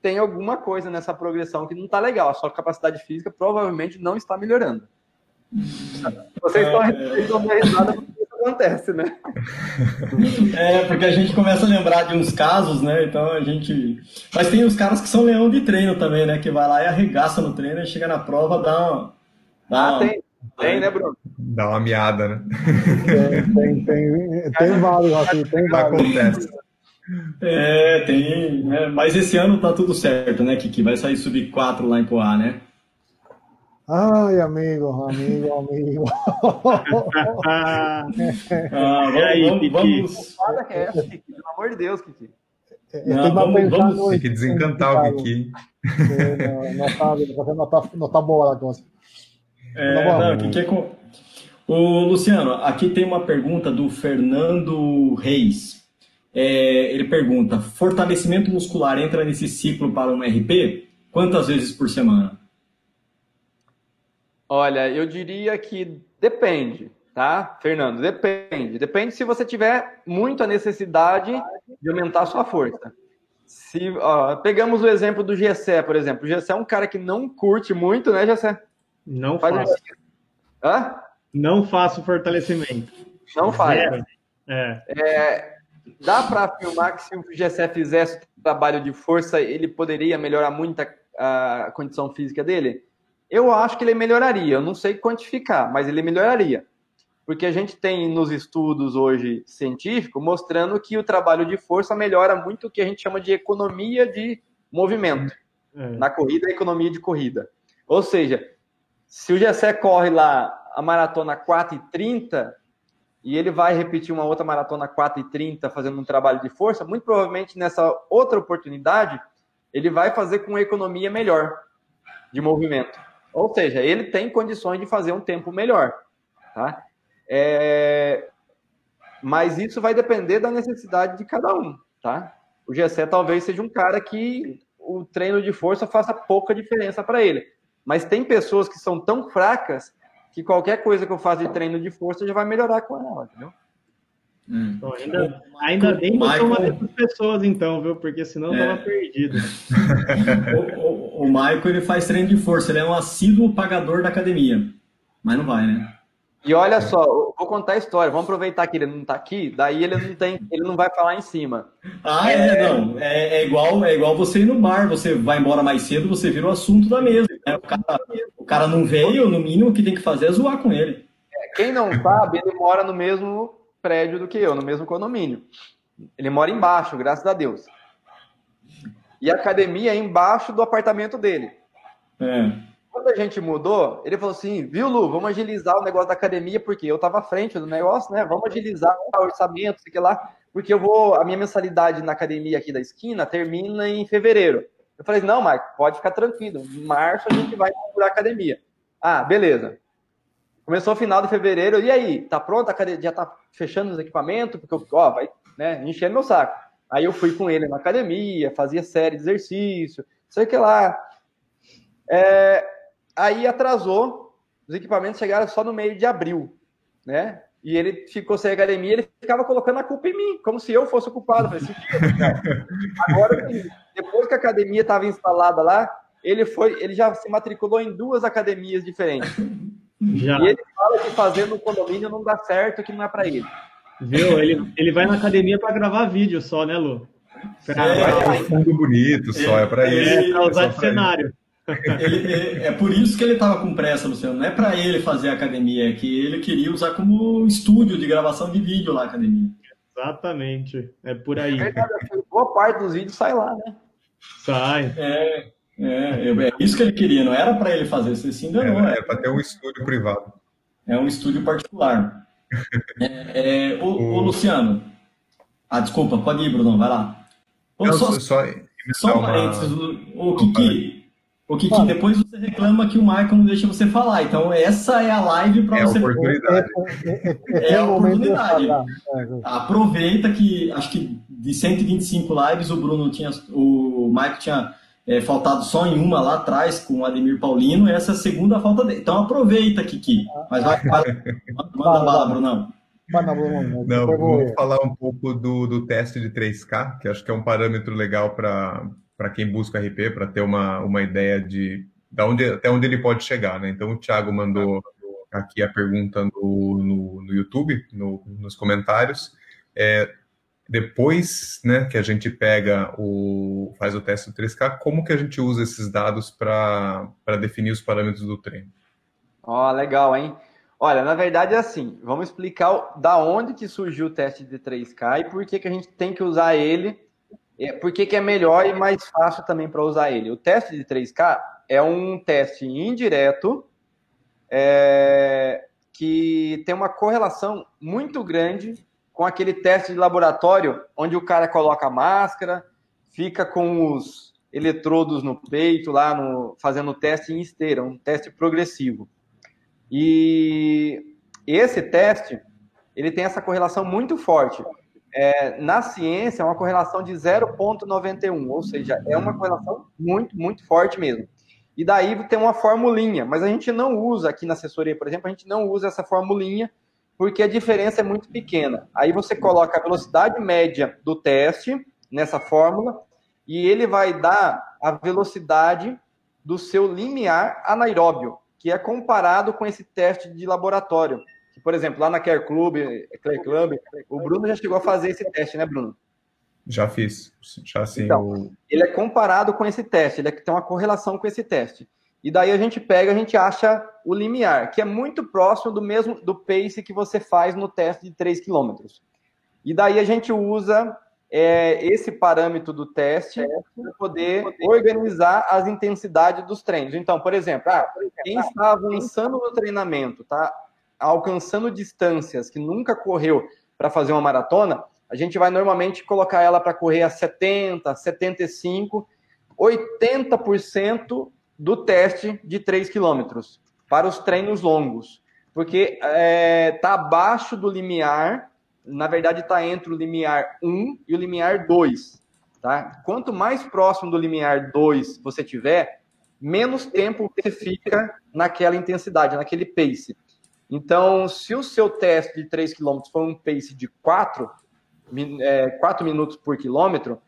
Speaker 5: tem alguma coisa nessa progressão que não está legal. A sua capacidade física provavelmente não está melhorando. Vocês estão é... risada porque acontece, né?
Speaker 1: É, porque a gente começa a lembrar de uns casos, né? Então a gente. Mas tem os caras que são leão de treino também, né? Que vai lá e arregaça no treino e chega na prova, dá uma.
Speaker 5: Dá ah, uma... tem. Tem, né, Bruno?
Speaker 2: Dá uma miada, né?
Speaker 3: Tem, tem, tem, tem vários aqui, tem vários. Acontece.
Speaker 1: É, tem. Né? Mas esse ano tá tudo certo, né, Kiki? Vai sair sub 4 lá em Poá, né?
Speaker 3: Ai, amigo, amigo, amigo. [LAUGHS]
Speaker 1: ah, vamos, aí, vamos, vamos...
Speaker 5: Fala que é essa, Kiki, pelo amor de Deus, Kiki.
Speaker 2: Não, vamos, vamos, tem que desencantar o Kiki.
Speaker 3: Não, não, tá, não, tá, não tá boa a coisa.
Speaker 1: É, não, Kiki é com... O Luciano, aqui tem uma pergunta do Fernando Reis. É, ele pergunta: fortalecimento muscular entra nesse ciclo para um RP? Quantas vezes por semana?
Speaker 5: Olha, eu diria que depende, tá, Fernando? Depende. Depende se você tiver muita necessidade de aumentar a sua força. Se, ó, pegamos o exemplo do Gessé, por exemplo. O Gessé é um cara que não curte muito, né, Gessé?
Speaker 4: Não faz faço.
Speaker 5: Hã?
Speaker 4: Não faço fortalecimento.
Speaker 5: Não faz. É. é dá para afirmar que se o Gessé fizesse trabalho de força, ele poderia melhorar muito a, a, condição física dele? Eu acho que ele melhoraria. Eu não sei quantificar, mas ele melhoraria. Porque a gente tem nos estudos hoje científicos mostrando que o trabalho de força melhora muito o que a gente chama de economia de movimento. É. Na corrida, a economia de corrida. Ou seja, se o Gessé corre lá a maratona 4 e 30, e ele vai repetir uma outra maratona 4 e 30 fazendo um trabalho de força, muito provavelmente nessa outra oportunidade, ele vai fazer com economia melhor de movimento. Ou seja, ele tem condições de fazer um tempo melhor. Tá? É... Mas isso vai depender da necessidade de cada um. Tá? O Gessé talvez seja um cara que o treino de força faça pouca diferença para ele. Mas tem pessoas que são tão fracas que qualquer coisa que eu faça de treino de força já vai melhorar com ela, entendeu?
Speaker 4: Hum. Então, ainda, ainda bem que eu sou uma dessas pessoas, então, viu? Porque senão eu tava é. perdido. [LAUGHS]
Speaker 1: o, o, o Michael ele faz treino de força, ele é um assíduo pagador da academia. Mas não vai, né?
Speaker 5: E olha só, vou contar a história. Vamos aproveitar que ele não está aqui, daí ele não tem, ele não vai falar em cima.
Speaker 1: Ah, é, é não. É, é, igual, é igual você ir no bar, você vai embora mais cedo, você vira o assunto da mesa. Né? O, cara, o cara não veio, no mínimo o que tem que fazer é zoar com ele.
Speaker 5: É, quem não sabe, ele mora no mesmo prédio do que eu, no mesmo condomínio. Ele mora embaixo, graças a Deus. E a academia é embaixo do apartamento dele. É. Quando a gente mudou, ele falou assim: viu, Lu, vamos agilizar o negócio da academia, porque eu estava à frente do negócio, né? Vamos agilizar o orçamento, sei lá, porque eu vou. A minha mensalidade na academia aqui da esquina termina em fevereiro. Eu falei: não, Marco, pode ficar tranquilo. Em março a gente vai inaugurar a academia. Ah, beleza. Começou o final de fevereiro, e aí? Tá pronto? A academia já tá fechando os equipamentos, porque, ó, vai, né, enchendo meu saco. Aí eu fui com ele na academia, fazia série de exercício, sei que lá. É, Aí atrasou, os equipamentos chegaram só no meio de abril, né? E ele ficou sem academia, ele ficava colocando a culpa em mim, como se eu fosse o culpado. Falei, [LAUGHS] Agora, depois que a academia estava instalada lá, ele foi, ele já se matriculou em duas academias diferentes. Já. E ele fala que fazer no condomínio não dá certo, que não é para ele.
Speaker 4: Viu? Ele, ele vai na academia para gravar vídeo só, né, Lu?
Speaker 2: Pra... É, um fundo bonito só, é para
Speaker 4: ele. É, para usar de cenário. Ele.
Speaker 1: Ele, é, é por isso que ele estava com pressa, Luciano. Não é para ele fazer a academia, é que ele queria usar como estúdio de gravação de vídeo lá a academia.
Speaker 4: Exatamente. É por aí. É
Speaker 5: boa parte dos vídeos sai lá, né?
Speaker 4: Sai.
Speaker 1: É, é, é isso que ele queria, não era para ele fazer, você se enganou.
Speaker 2: É, é para ter um estúdio privado.
Speaker 1: É um estúdio particular. [LAUGHS] é, é, o, o, Luciano. Ah, desculpa, pode ir, Bruno, vai lá.
Speaker 2: Não, só, só,
Speaker 1: só um parênteses. O, o Kiki, o que, que, depois você reclama que o Michael não deixa você falar. Então, essa é a live para
Speaker 2: é
Speaker 1: você.
Speaker 2: Oportunidade.
Speaker 1: É, é, é a oportunidade. Aproveita que acho que de 125 lives o Bruno tinha. O Michael tinha é, faltado só em uma lá atrás com o Ademir Paulino. Essa é a segunda falta dele. Então aproveita, Kiki. Mas vai, vai manda bala, Brunão.
Speaker 2: Não, vou falar um pouco do, do teste de 3K, que acho que é um parâmetro legal para para quem busca RP, para ter uma, uma ideia de, de onde, até onde ele pode chegar, né? Então o Thiago mandou aqui a pergunta no, no, no YouTube, no, nos comentários. É, depois né, que a gente pega o faz o teste do 3K, como que a gente usa esses dados para definir os parâmetros do treino?
Speaker 5: Ó, oh, legal, hein? Olha, na verdade é assim, vamos explicar da onde que surgiu o teste de 3K e por que, que a gente tem que usar ele, por que, que é melhor e mais fácil também para usar ele. O teste de 3K é um teste indireto é, que tem uma correlação muito grande com aquele teste de laboratório onde o cara coloca a máscara, fica com os eletrodos no peito lá, no, fazendo o teste em esteira, um teste progressivo. E esse teste, ele tem essa correlação muito forte. É, na ciência, é uma correlação de 0,91, ou seja, é uma correlação muito, muito forte mesmo. E daí tem uma formulinha, mas a gente não usa aqui na assessoria, por exemplo, a gente não usa essa formulinha porque a diferença é muito pequena. Aí você coloca a velocidade média do teste nessa fórmula e ele vai dar a velocidade do seu limiar anaeróbio, que é comparado com esse teste de laboratório. Por exemplo, lá na Care Club, Care Club, o Bruno já chegou a fazer esse teste, né, Bruno?
Speaker 2: Já fiz, já sim.
Speaker 5: Então, ele é comparado com esse teste, ele é tem uma correlação com esse teste. E daí a gente pega, a gente acha o limiar, que é muito próximo do mesmo do pace que você faz no teste de 3 km. E daí a gente usa é, esse parâmetro do teste para poder organizar as intensidades dos treinos. Então, por exemplo, ah, quem está avançando no treinamento, tá alcançando distâncias que nunca correu para fazer uma maratona, a gente vai normalmente colocar ela para correr a 70, 75, 80% do teste de 3 quilômetros para os treinos longos, porque está é, tá abaixo do limiar, na verdade está entre o limiar 1 e o limiar 2. Tá? Quanto mais próximo do limiar 2 você tiver, menos tempo você fica naquela intensidade, naquele pace. Então, se o seu teste de 3 km for um pace de 4, é, 4 minutos por quilômetro,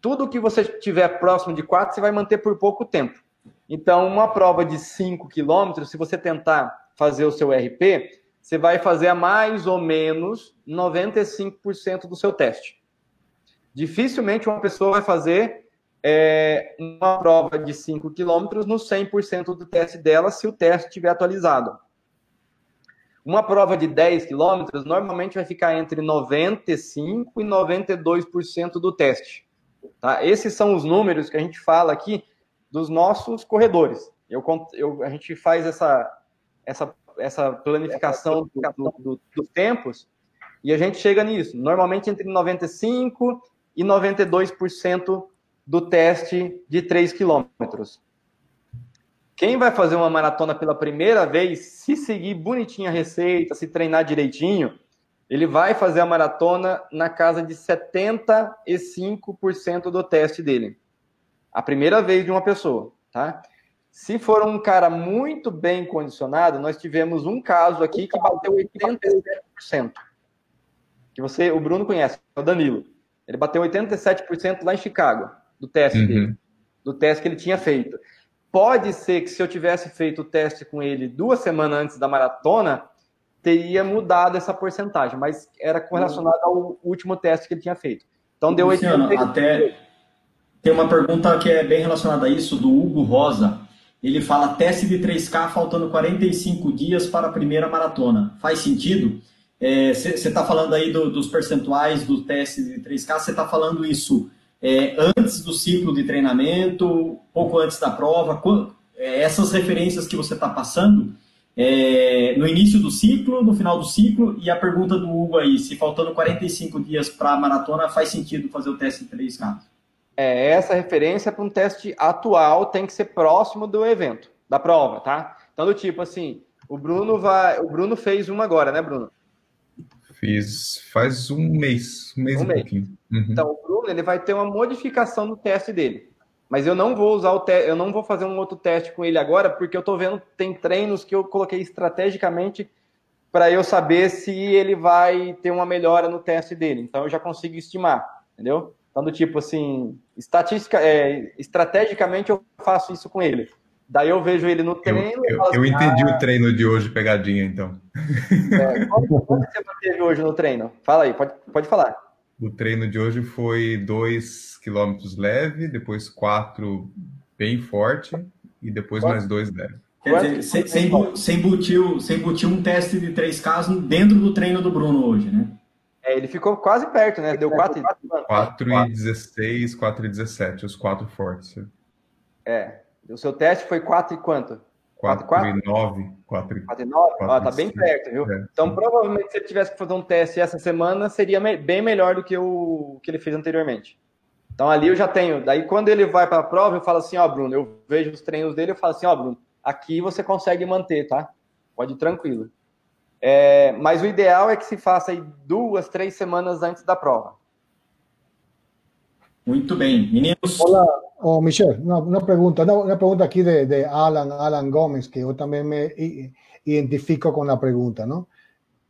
Speaker 5: tudo que você tiver próximo de 4, você vai manter por pouco tempo. Então, uma prova de 5 quilômetros, se você tentar fazer o seu RP, você vai fazer a mais ou menos 95% do seu teste. Dificilmente uma pessoa vai fazer é, uma prova de 5 quilômetros no 100% do teste dela, se o teste estiver atualizado. Uma prova de 10 quilômetros normalmente vai ficar entre 95% e 92% do teste. Tá? Esses são os números que a gente fala aqui dos nossos corredores. Eu, eu, a gente faz essa, essa, essa planificação dos do, do, tempos e a gente chega nisso. Normalmente entre 95% e 92% do teste de 3 quilômetros. Quem vai fazer uma maratona pela primeira vez, se seguir bonitinho a receita, se treinar direitinho, ele vai fazer a maratona na casa de 75% do teste dele a primeira vez de uma pessoa, tá? Se for um cara muito bem condicionado, nós tivemos um caso aqui que bateu 87%. Que você, o Bruno conhece, é o Danilo. Ele bateu 87% lá em Chicago, do teste uhum. dele, do teste que ele tinha feito. Pode ser que se eu tivesse feito o teste com ele duas semanas antes da maratona, teria mudado essa porcentagem, mas era correlacionado ao último teste que ele tinha feito. Então deu
Speaker 1: Luciano, 87%. Até, tem uma pergunta que é bem relacionada a isso, do Hugo Rosa. Ele fala teste de 3K faltando 45 dias para a primeira maratona. Faz sentido? Você é, está falando aí do, dos percentuais do teste de 3K, você está falando isso é, antes do ciclo de treinamento, pouco antes da prova? Quando, é, essas referências que você está passando, é, no início do ciclo, no final do ciclo, e a pergunta do Hugo aí, se faltando 45 dias para a maratona, faz sentido fazer o teste de 3K?
Speaker 5: É, essa referência para um teste atual tem que ser próximo do evento, da prova, tá? Então, do tipo assim, o Bruno vai. O Bruno fez uma agora, né, Bruno?
Speaker 2: Fiz faz um mês, um mês um e mês. pouquinho.
Speaker 5: Uhum. Então, o Bruno ele vai ter uma modificação no teste dele. Mas eu não vou usar o teste, eu não vou fazer um outro teste com ele agora, porque eu tô vendo tem treinos que eu coloquei estrategicamente para eu saber se ele vai ter uma melhora no teste dele. Então eu já consigo estimar, entendeu? Então, do tipo assim, estatística, é, estrategicamente eu faço isso com ele. Daí eu vejo ele no treino.
Speaker 2: Eu, eu, eu assim, entendi ah, o treino de hoje, pegadinha, então.
Speaker 5: É, quanto, você manteve hoje no treino? Fala aí, pode, pode falar.
Speaker 2: O treino de hoje foi 2 km leve, depois 4 bem forte e depois Quanto? mais 2 leve.
Speaker 1: Quer dizer, sem, sem, sem, butil, sem butil um teste de 3K dentro do treino do Bruno hoje, né?
Speaker 5: É, ele ficou quase perto, né? Deu 4
Speaker 2: e 16, 4 e 17, os quatro fortes.
Speaker 5: É. O seu teste foi 4 e quanto?
Speaker 2: 4, 4 e 9. 4 e
Speaker 5: 4 e 9? Ó, tá bem perto, viu? É, então, provavelmente, se ele tivesse que fazer um teste essa semana, seria bem melhor do que o que ele fez anteriormente. Então, ali eu já tenho. Daí, quando ele vai para a prova, eu falo assim: Ó, Bruno, eu vejo os treinos dele, eu falo assim: Ó, Bruno, aqui você consegue manter, tá? Pode ir tranquilo. É, mas o ideal é que se faça aí duas, três semanas antes da prova.
Speaker 1: Muito bem. Meninos.
Speaker 3: Olá, oh, Michel, una, una pregunta, una, una, pregunta aquí de, de, Alan, Alan Gómez, que yo también me identifico con la pregunta, ¿no?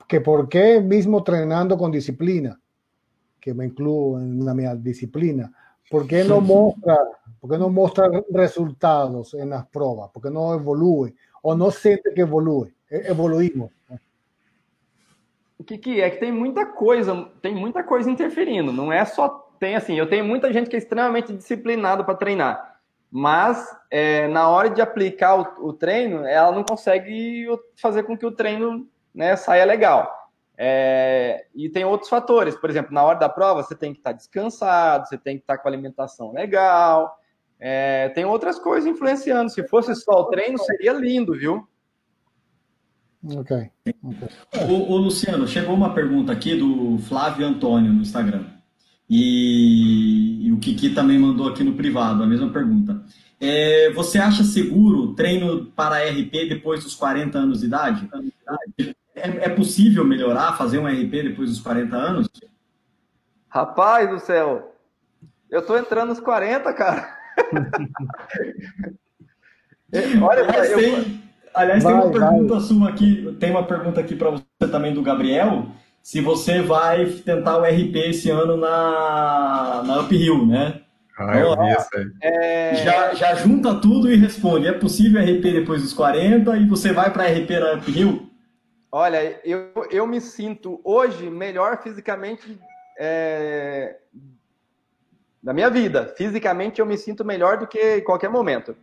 Speaker 3: Que por qué mismo entrenando con disciplina, que me incluyo en la mi disciplina, ¿por qué no muestra, por qué no muestra resultados en las pruebas? ¿Por qué no evolúe? ¿O no siente que evolúe? Evoluímos.
Speaker 5: O que, que é que tem muita coisa, tem muita coisa interferindo, não é só tem assim, eu tenho muita gente que é extremamente disciplinada para treinar, mas é, na hora de aplicar o, o, treino, ela não consegue fazer com que o treino né, saia legal. É, e tem outros fatores, por exemplo, na hora da prova você tem que estar tá descansado, você tem que estar tá com alimentação legal, é, tem outras coisas influenciando. Se fosse só o treino, seria lindo, viu?
Speaker 3: Ok. okay.
Speaker 1: O, o, Luciano, chegou uma pergunta aqui do Flávio Antônio no Instagram. E, e, o Kiki também mandou aqui no privado a mesma pergunta. É, você acha seguro treino para RP depois dos 40 anos de idade? É, é possível melhorar, fazer um RP depois dos 40 anos?
Speaker 5: Rapaz do céu, eu tô entrando nos 40, cara. [LAUGHS]
Speaker 1: Olha, aliás, eu... tem, aliás, vai, tem uma pergunta vai. sua aqui, tem uma pergunta aqui para você também do Gabriel se você vai tentar o RP esse ano na, na Uphill, né?
Speaker 2: Ah, eu vi isso aí.
Speaker 1: É... Já, já junta tudo e responde. É possível RP depois dos 40 e você vai para RP na Uphill?
Speaker 5: Olha, eu, eu me sinto hoje melhor fisicamente é, da minha vida. Fisicamente eu me sinto melhor do que em qualquer momento.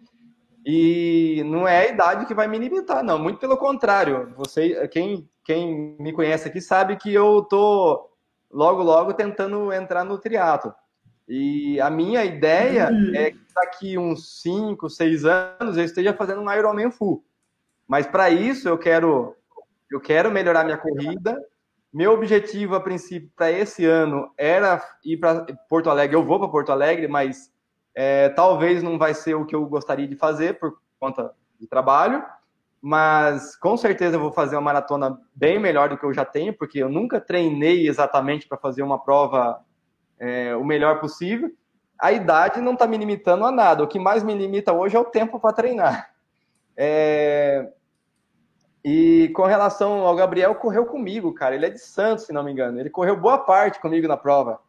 Speaker 5: E não é a idade que vai me limitar, não. Muito pelo contrário. Você, quem quem me conhece aqui sabe que eu tô logo, logo tentando entrar no triatlo. E a minha ideia uhum. é que daqui uns 5, 6 anos eu esteja fazendo um Ironman full. Mas para isso eu quero eu quero melhorar minha corrida. Meu objetivo a princípio para esse ano era ir para Porto Alegre. Eu vou para Porto Alegre, mas é, talvez não vai ser o que eu gostaria de fazer por conta de trabalho mas com certeza eu vou fazer uma maratona bem melhor do que eu já tenho, porque eu nunca treinei exatamente para fazer uma prova é, o melhor possível. A idade não está me limitando a nada. O que mais me limita hoje é o tempo para treinar. É... E com relação ao Gabriel, correu comigo, cara. Ele é de Santos, se não me engano. Ele correu boa parte comigo na prova.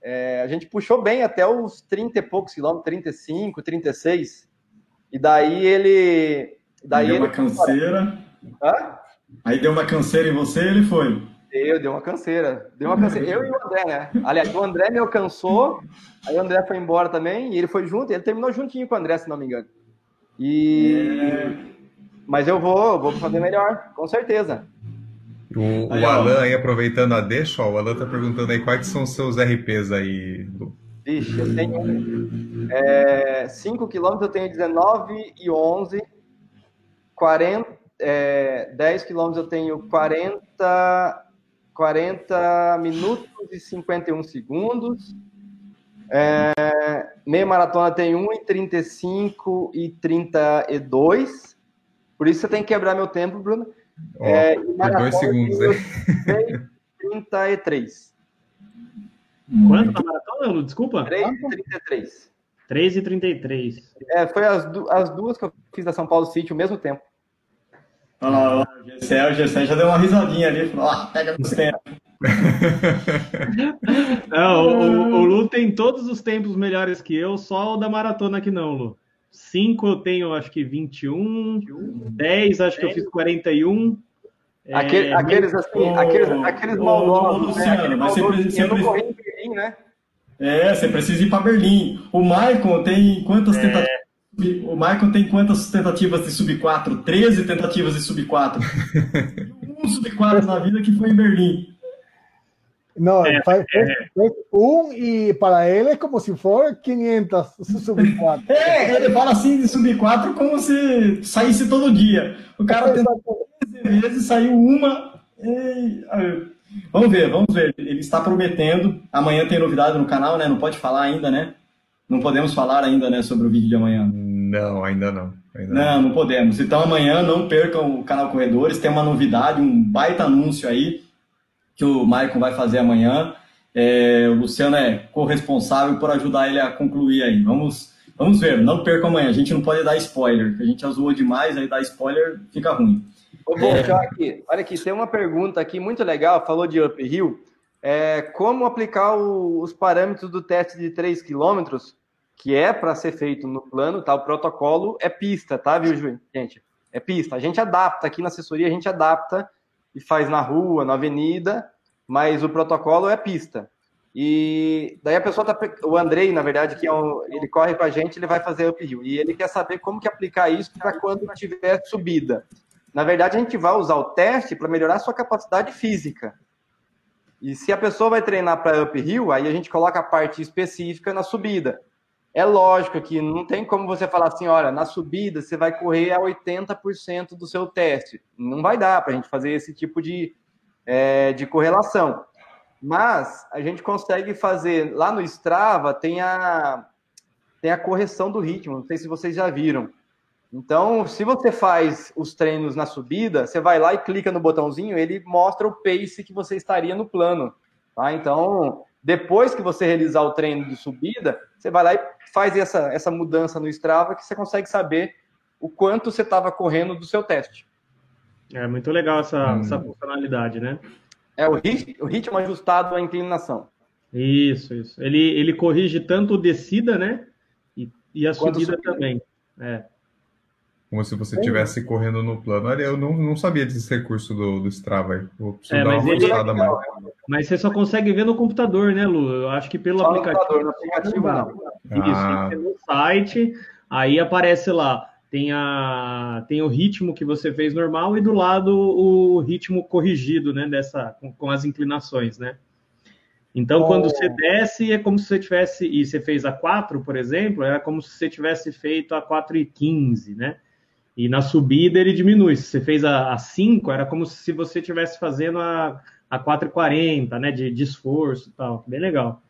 Speaker 5: É... A gente puxou bem até os 30 e poucos quilômetros, 35, 36. E daí ele
Speaker 1: Daí deu ele... uma canseira. Hã? Aí deu uma canseira em você e ele foi.
Speaker 5: Deu, deu uma canseira. Deu uma canseira. Eu e o André, né? Aliás, o André me alcançou, aí o André foi embora também, e ele foi junto, ele terminou juntinho com o André, se não me engano. E. É... Mas eu vou, vou fazer melhor, com certeza.
Speaker 2: O, o Alan aí, aproveitando a deixa, ó, o Alan tá perguntando aí quais são os seus RPs aí,
Speaker 5: Lu. Vixe, eu tenho é, 5 km, eu tenho 19 e 11 40, é, 10 quilômetros eu tenho 40, 40 minutos e 51 segundos. É, meia maratona tem 1 e 35 e 32. Por isso você tem que quebrar meu tempo, Bruno.
Speaker 2: Oh, é, dois segundos, né?
Speaker 5: 33.
Speaker 4: Quanto a maratona, Desculpa?
Speaker 5: 3 e 33.
Speaker 4: 3 e 33.
Speaker 5: É, foi as, as duas que eu fiz da São Paulo City ao mesmo tempo.
Speaker 1: Olha lá, o Gessé, o Gessé já deu uma risadinha ali, falou, ah, pega meus [LAUGHS] tempos.
Speaker 4: não, o, o, Lu tem todos os tempos melhores que eu, só o da maratona que não, Lu. 5 eu tenho acho que 21, 10 acho que eu fiz 41.
Speaker 5: Aquele, é, aqueles assim, aqueles, aqueles maldosos, né? Aquele mas sempre, sempre... corri em Berlim, né?
Speaker 1: É, você precisa ir para Berlim. O Michael tem quantas é... tentativas? O Michael tem quantas tentativas de sub 4? 13 tentativas de sub 4. [LAUGHS] um sub 4 na vida que foi em Berlim.
Speaker 3: No, é, faz, é. um e para ele é como se for 500 sub 4.
Speaker 1: É, ele fala assim de sub 4 como se saísse todo dia. O cara tentou 13 vezes, saiu uma. E... Vamos ver, vamos ver. Ele está prometendo. Amanhã tem novidade no canal, né? Não pode falar ainda, né? Não podemos falar ainda, né, sobre o vídeo de amanhã.
Speaker 2: Não, ainda não. Ainda
Speaker 1: não, não, podemos. Então amanhã não percam o canal Corredores, tem uma novidade, um baita anúncio aí que o Maicon vai fazer amanhã. É, o Luciano é corresponsável por ajudar ele a concluir aí. Vamos, vamos ver, não perca amanhã. A gente não pode dar spoiler, que a gente zoou demais, aí dar spoiler fica ruim.
Speaker 5: Vou voltar é... aqui. Olha aqui, tem uma pergunta aqui muito legal, falou de uphill. É, como aplicar o, os parâmetros do teste de 3 km, que é para ser feito no plano, tá? O protocolo é pista, tá, viu, gente? É pista. A gente adapta aqui na assessoria, a gente adapta e faz na rua, na avenida, mas o protocolo é pista. E daí a pessoa tá. O Andrei, na verdade, que é um, ele corre com a gente, ele vai fazer uphill. E ele quer saber como que aplicar isso para quando tiver subida. Na verdade, a gente vai usar o teste para melhorar a sua capacidade física. E se a pessoa vai treinar para uphill, aí a gente coloca a parte específica na subida. É lógico que não tem como você falar assim, olha, na subida você vai correr a 80% do seu teste. Não vai dar para a gente fazer esse tipo de, é, de correlação. Mas a gente consegue fazer, lá no Strava tem a, tem a correção do ritmo, não sei se vocês já viram. Então, se você faz os treinos na subida, você vai lá e clica no botãozinho, ele mostra o pace que você estaria no plano. Tá? Então, depois que você realizar o treino de subida, você vai lá e faz essa, essa mudança no Strava que você consegue saber o quanto você estava correndo do seu teste.
Speaker 4: É muito legal essa, hum. essa funcionalidade, né?
Speaker 5: É o ritmo, o ritmo ajustado à inclinação.
Speaker 4: Isso, isso. Ele, ele corrige tanto descida, né? E, e a subida, subida também. É.
Speaker 2: Como se você estivesse correndo no plano. Olha, eu não, não sabia desse recurso do, do Strava aí. Vou
Speaker 4: é, dar uma ele... mais. Mas você só consegue ver no computador, né, Lu? Eu acho que pelo só aplicativo. No aplicativo não. Isso, ah. no site, aí aparece lá. Tem, a, tem o ritmo que você fez normal e do lado o ritmo corrigido, né? Dessa, com, com as inclinações, né? Então, oh. quando você desce, é como se você tivesse. E você fez a 4, por exemplo, é como se você tivesse feito a 4 e 15, né? E na subida ele diminui. Se você fez a, a 5, era como se você estivesse fazendo a, a 4,40, né? De, de esforço e tal. Bem legal.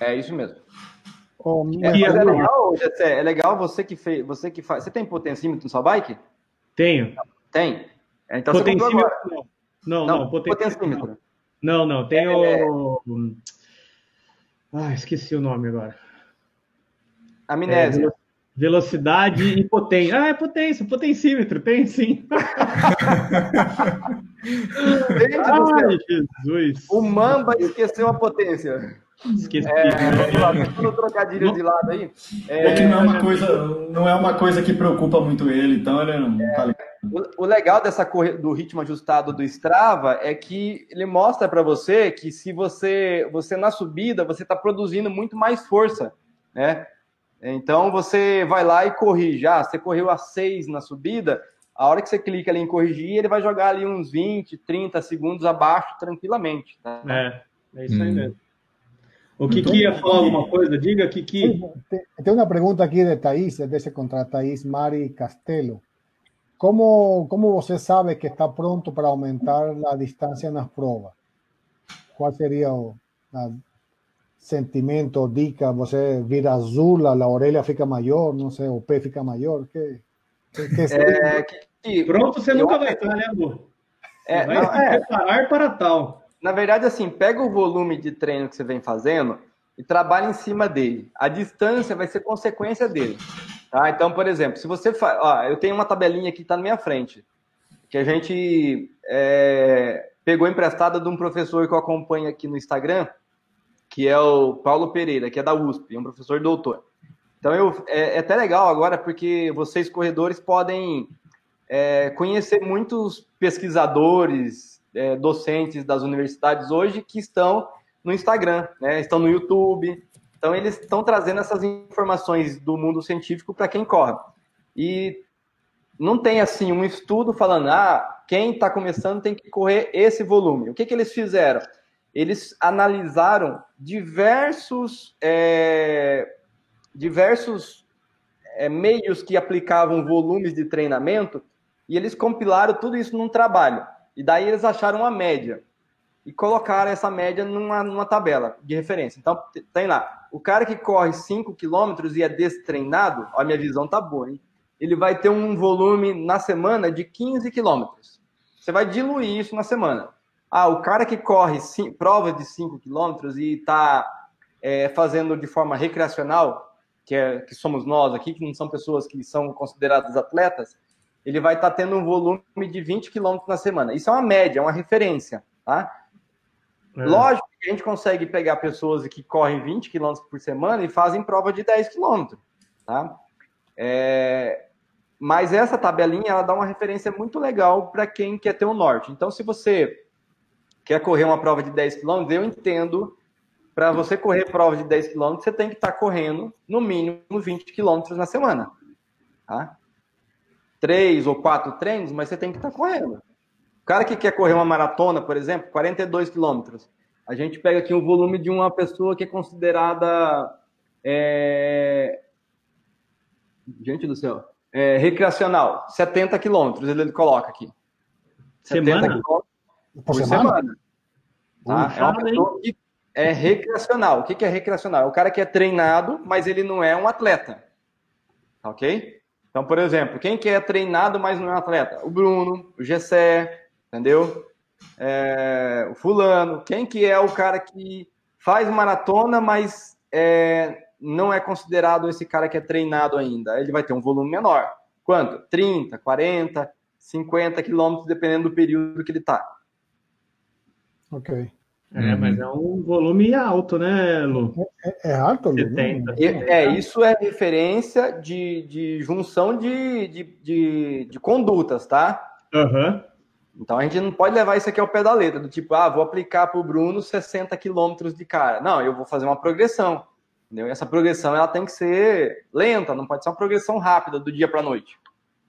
Speaker 5: É isso mesmo. Oh, é, é, é, legal, Jessé, é legal você que fez, você que faz. Você tem potencímetro na sua bike?
Speaker 4: Tenho.
Speaker 5: Tem.
Speaker 4: É, então potencímetro não. Não, não, não potencímetro. Não, não, tenho. É... Ah, esqueci o nome agora.
Speaker 5: Amnésia.
Speaker 4: Velocidade e potência. Ah, é potência, potencímetro, tem sim. [LAUGHS]
Speaker 5: Ai, Jesus. O Mamba esqueceu a potência.
Speaker 4: Esqueci. É,
Speaker 5: trocadilho de lado aí.
Speaker 1: É, é, que não é uma coisa, não é uma coisa que preocupa muito ele, então ele não é, tá ligado.
Speaker 5: O, o legal dessa do ritmo ajustado do Strava é que ele mostra para você que se você você na subida você está produzindo muito mais força, né? Então você vai lá e corrige. Ah, você correu a 6 na subida, a hora que você clica ali em corrigir, ele vai jogar ali uns 20, 30 segundos abaixo tranquilamente. Tá?
Speaker 4: É, é isso aí hum. mesmo. O Kiki ia falar alguma coisa? Diga, Kiki.
Speaker 3: Tem uma pergunta aqui de Thaís, desse contra Thaís Mari Castelo. Como, como você sabe que está pronto para aumentar a distância nas provas? Qual seria o, a, sentimento, dica, você vira azul, a orelha fica maior, não sei, o pé fica maior, que,
Speaker 4: que, que, é, que Pronto, você nunca vai estar, né, Lu? É, vai não, é. preparar para tal.
Speaker 5: Na verdade, assim, pega o volume de treino que você vem fazendo e trabalha em cima dele. A distância vai ser consequência dele. Tá? Então, por exemplo, se você faz. Ó, eu tenho uma tabelinha que está na minha frente, que a gente é, pegou emprestada de um professor que eu acompanho aqui no Instagram, que é o Paulo Pereira, que é da USP, um professor doutor. Então eu, é, é até legal agora, porque vocês, corredores, podem é, conhecer muitos pesquisadores, é, docentes das universidades hoje que estão no Instagram, né? estão no YouTube. Então, eles estão trazendo essas informações do mundo científico para quem corre. E não tem assim um estudo falando, ah, quem está começando tem que correr esse volume. O que, que eles fizeram? Eles analisaram diversos é, diversos é, meios que aplicavam volumes de treinamento e eles compilaram tudo isso num trabalho. E daí eles acharam uma média e colocaram essa média numa, numa tabela de referência. Então, tem lá, o cara que corre 5 km e é destreinado, a minha visão tá boa, hein? Ele vai ter um volume na semana de 15 km. Você vai diluir isso na semana. Ah, o cara que corre cinco, prova de 5 km e está é, fazendo de forma recreacional, que, é, que somos nós aqui, que não são pessoas que são consideradas atletas, ele vai estar tá tendo um volume de 20 quilômetros na semana. Isso é uma média, é uma referência, tá? É. Lógico que a gente consegue pegar pessoas que correm 20 quilômetros por semana e fazem prova de 10 quilômetros, tá? É... Mas essa tabelinha, ela dá uma referência muito legal para quem quer ter um norte. Então, se você quer correr uma prova de 10 quilômetros, eu entendo para você correr prova de 10 km, você tem que estar tá correndo no mínimo 20 km na semana. Tá? Três ou quatro treinos, mas você tem que estar tá correndo. O cara que quer correr uma maratona, por exemplo, 42 quilômetros, a gente pega aqui o volume de uma pessoa que é considerada. É... Gente do céu. É, recreacional, 70 quilômetros, ele, ele coloca aqui.
Speaker 4: Semana?
Speaker 5: Por semana. semana. Tá? É uma pessoa que é recreacional. O que é recreacional? É o cara que é treinado, mas ele não é um atleta. Ok? Então, por exemplo, quem que é treinado, mas não é um atleta? O Bruno, o Gessé, entendeu? É, o fulano. Quem que é o cara que faz maratona, mas é, não é considerado esse cara que é treinado ainda? Ele vai ter um volume menor. Quanto? 30, 40, 50 quilômetros, dependendo do período que ele está.
Speaker 3: Ok.
Speaker 4: É, uhum. mas é um volume alto, né, Lu?
Speaker 3: É, é alto, Lu?
Speaker 5: 70. É, isso é referência de, de junção de, de, de, de condutas, tá?
Speaker 4: Uhum.
Speaker 5: Então a gente não pode levar isso aqui ao pé da letra, do tipo, ah, vou aplicar para o Bruno 60 quilômetros de cara. Não, eu vou fazer uma progressão. Entendeu? E essa progressão ela tem que ser lenta, não pode ser uma progressão rápida do dia para a noite.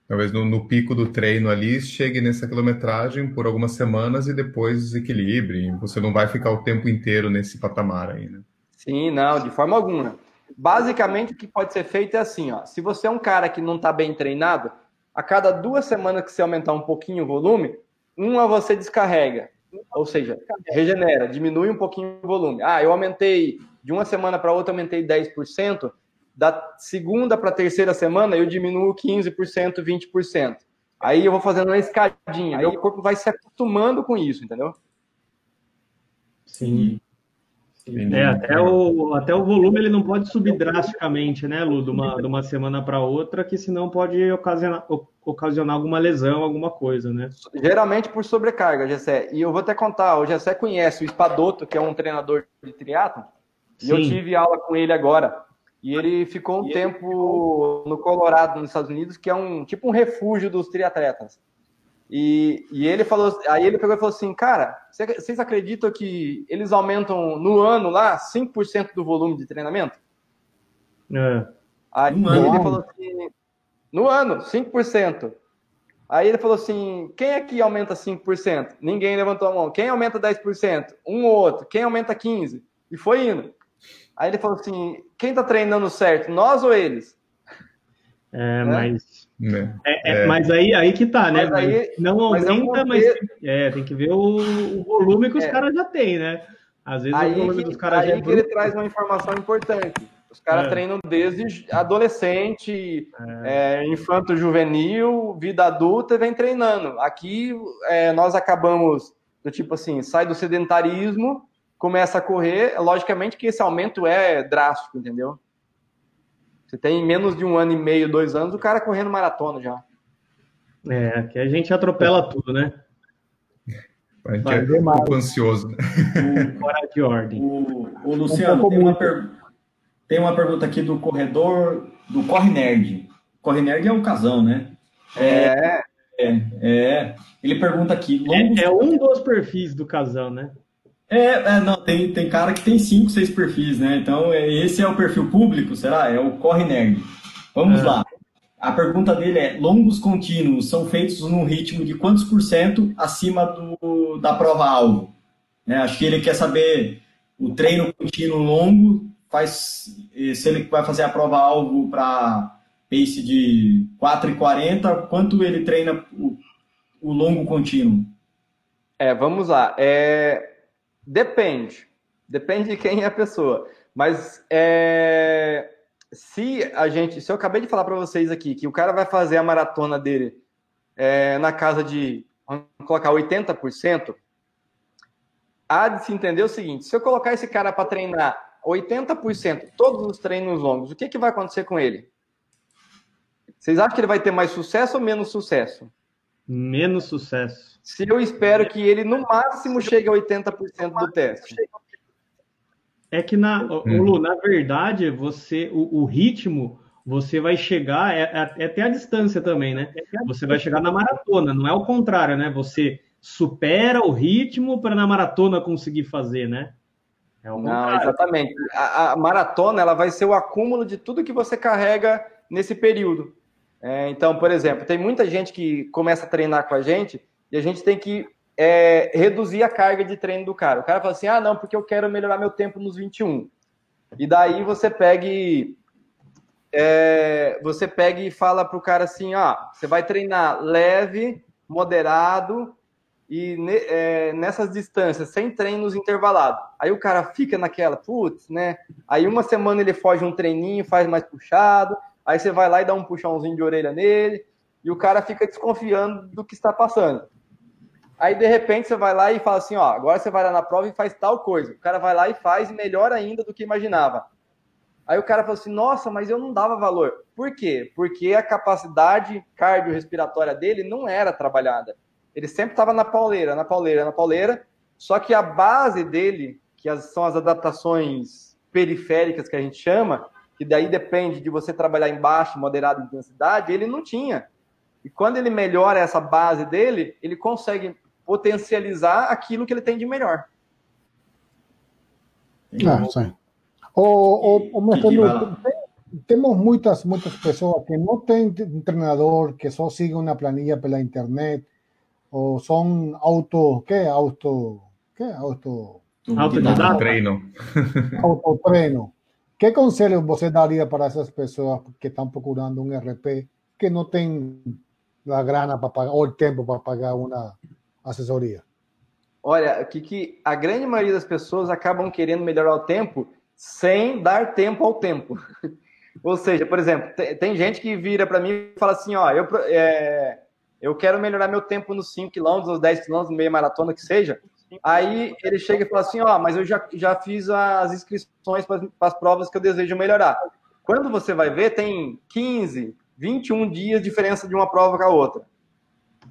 Speaker 2: Talvez no, no, pico do treino ali chegue nessa quilometragem por algumas semanas e depois desequilibre. Você não vai ficar o tempo inteiro nesse patamar aí, né?
Speaker 5: Sim, não, de forma alguma. Basicamente, o que pode ser feito é assim: ó, se você é um cara que não está bem treinado, a cada duas semanas que você aumentar um pouquinho o volume, uma você descarrega. Ou seja, regenera, diminui um pouquinho o volume. Ah, eu aumentei de uma semana para outra, aumentei 10% da segunda para a terceira semana eu diminuo 15%, 20%. Aí eu vou fazendo uma escadinha, aí o corpo vai se acostumando com isso, entendeu?
Speaker 4: Sim. Sim. É, até o, até o volume ele não pode subir drasticamente, né, Lu, de uma, de uma semana para outra, que senão pode ocasionar, ocasionar alguma lesão, alguma coisa, né?
Speaker 5: Geralmente por sobrecarga, Gessé. E eu vou até contar, o Gessé conhece o Espadoto, que é um treinador de triatlo, e eu tive aula com ele agora. E ele ficou um e tempo no Colorado, nos Estados Unidos, que é um tipo um refúgio dos triatletas. E, e ele falou, aí ele pegou e falou assim, cara, vocês acreditam que eles aumentam no ano lá 5% do volume de treinamento?
Speaker 4: É.
Speaker 5: Aí um ele ano. falou assim, no ano, 5%. Aí ele falou assim: quem aqui aumenta 5%? Ninguém levantou a mão. Quem aumenta 10%? Um ou outro. Quem aumenta 15%? E foi indo. Aí ele falou assim: quem tá treinando certo, nós ou eles?
Speaker 4: É, né? mas. É, é, é, mas aí, aí que tá, né? Mas aí, não aumenta, mas, mas é, tem que ver o, o volume que os é. caras já têm, né?
Speaker 5: Às vezes aí o volume que, dos caras aí já é que ele traz uma informação importante. Os caras treinam desde adolescente, infanto juvenil, vida adulta, e vem treinando. Aqui nós acabamos do tipo assim, sai do sedentarismo começa a correr, logicamente que esse aumento é drástico, entendeu? Você tem menos de um ano e meio, dois anos, o cara correndo maratona já.
Speaker 4: É, que a gente atropela tudo, né?
Speaker 2: A gente é um pouco ansioso. Né?
Speaker 1: Fora de ordem. O, o Luciano, tem uma pergunta. Tem uma pergunta aqui do corredor do Corre Nerd. Corre Nerd é o casão, né?
Speaker 5: É.
Speaker 1: É, é. Ele pergunta aqui. Longos...
Speaker 4: É, é, um dos perfis do casal, né?
Speaker 1: É, é, não, tem, tem cara que tem cinco, seis perfis, né? Então, é, esse é o perfil público, será? É o Corre Nerd. Vamos é. lá. A pergunta dele é: longos contínuos são feitos num ritmo de quantos por cento acima do, da prova-alvo? É, acho que ele quer saber o treino contínuo longo faz se ele vai fazer a prova-alvo para pace de 4,40, quanto ele treina o, o, longo contínuo?
Speaker 5: É, vamos lá. É, depende. Depende de quem é a pessoa. Mas é, se a gente. Se eu acabei de falar para vocês aqui que o cara vai fazer a maratona dele é, na casa de. Vamos colocar 80%. Há de se entender o seguinte: se eu colocar esse cara para treinar 80%, todos os treinos longos, o que, que vai acontecer com ele? Vocês acham que ele vai ter mais sucesso ou menos sucesso?
Speaker 4: Menos sucesso.
Speaker 5: Se eu espero que ele, no máximo, chegue a 80% do teste.
Speaker 4: É que, na, hum. Lu, na verdade, você o, o, ritmo, você vai chegar, é, é, é até a distância também, né? Você vai chegar na maratona, não é o contrário, né? Você supera o ritmo para na maratona conseguir fazer, né?
Speaker 5: É o Não, exatamente. A, a, maratona ela vai ser o acúmulo de tudo que você carrega nesse período. É, então, por exemplo, tem muita gente que começa a treinar com a gente e a gente tem que é, reduzir a carga de treino do cara. O cara fala assim: ah, não, porque eu quero melhorar meu tempo nos 21. E daí você pega e, é, você pega e fala para o cara assim: ah, você vai treinar leve, moderado e é, nessas distâncias, sem treinos intervalados. Aí o cara fica naquela, putz, né? Aí uma semana ele foge um treininho, faz mais puxado, aí você vai lá e dá um puxãozinho de orelha nele, e o cara fica desconfiando do que está passando. Aí de repente você vai lá e fala assim, ó, agora você vai lá na prova e faz tal coisa. O cara vai lá e faz melhor ainda do que imaginava. Aí o cara fala assim, nossa, mas eu não dava valor. Por quê? Porque a capacidade cardiorrespiratória dele não era trabalhada. Ele sempre estava na pauleira, na pauleira, na pauleira. Só que a base dele, que são as adaptações periféricas que a gente chama, que daí depende de você trabalhar em baixa, moderada intensidade, ele não tinha. E quando ele melhora essa base dele, ele consegue potencializar aquilo que ele tem de melhor.
Speaker 3: Ah, sim. O, o, o Marcelo, temos muitas, muitas pessoas que não têm um treinador, que só siguen uma planilha pela internet, o son auto, ¿qué? Auto, ¿qué? Auto...
Speaker 2: Treino.
Speaker 3: Autotreino. ¿Qué consejos você daría para esas personas que están procurando un RP que no tienen la grana para pagar, ou o tempo para pagar uma assessoria?
Speaker 5: Olha, que, que a grande maioria das pessoas acabam querendo melhorar o tempo sem dar tempo ao tempo. [LAUGHS] Ou seja, por exemplo, tem, tem gente que vira para mim e fala assim, ó, eu, é, eu quero melhorar meu tempo nos 5 km, nos 10 km, meia maratona que seja. Aí ele chega e fala assim: Ó, mas eu já, já fiz as inscrições para as provas que eu desejo melhorar. Quando você vai ver, tem 15, 21 dias de diferença de uma prova com a outra.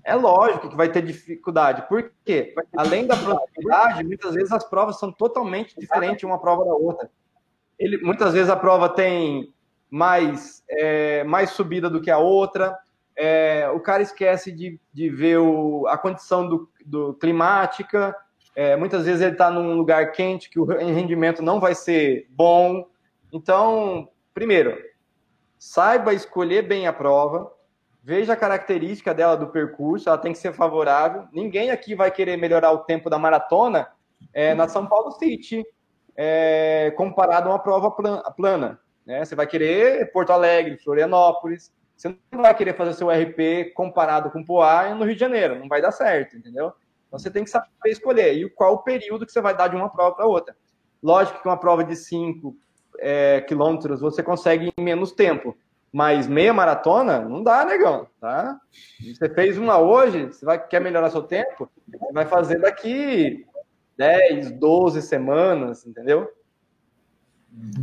Speaker 5: É lógico que vai ter dificuldade. Por quê? Além da proximidade, muitas vezes as provas são totalmente diferentes uma prova da outra. Ele, muitas vezes a prova tem mais, é, mais subida do que a outra, é, o cara esquece de, de ver o, a condição do, do climática, é, muitas vezes ele está num lugar quente que o rendimento não vai ser bom. Então, primeiro, saiba escolher bem a prova, veja a característica dela do percurso, ela tem que ser favorável. Ninguém aqui vai querer melhorar o tempo da maratona é, na São Paulo City, é, comparado a uma prova plana. Né? Você vai querer Porto Alegre, Florianópolis, você não vai querer fazer seu RP comparado com Poá no Rio de Janeiro, não vai dar certo, entendeu? Então você tem que saber escolher e qual o período que você vai dar de uma prova para outra. Lógico que uma prova de 5 é, quilômetros você consegue em menos tempo, mas meia maratona não dá, negão, tá? Você fez uma hoje, você vai, quer melhorar seu tempo, vai fazer daqui 10, 12 semanas, entendeu?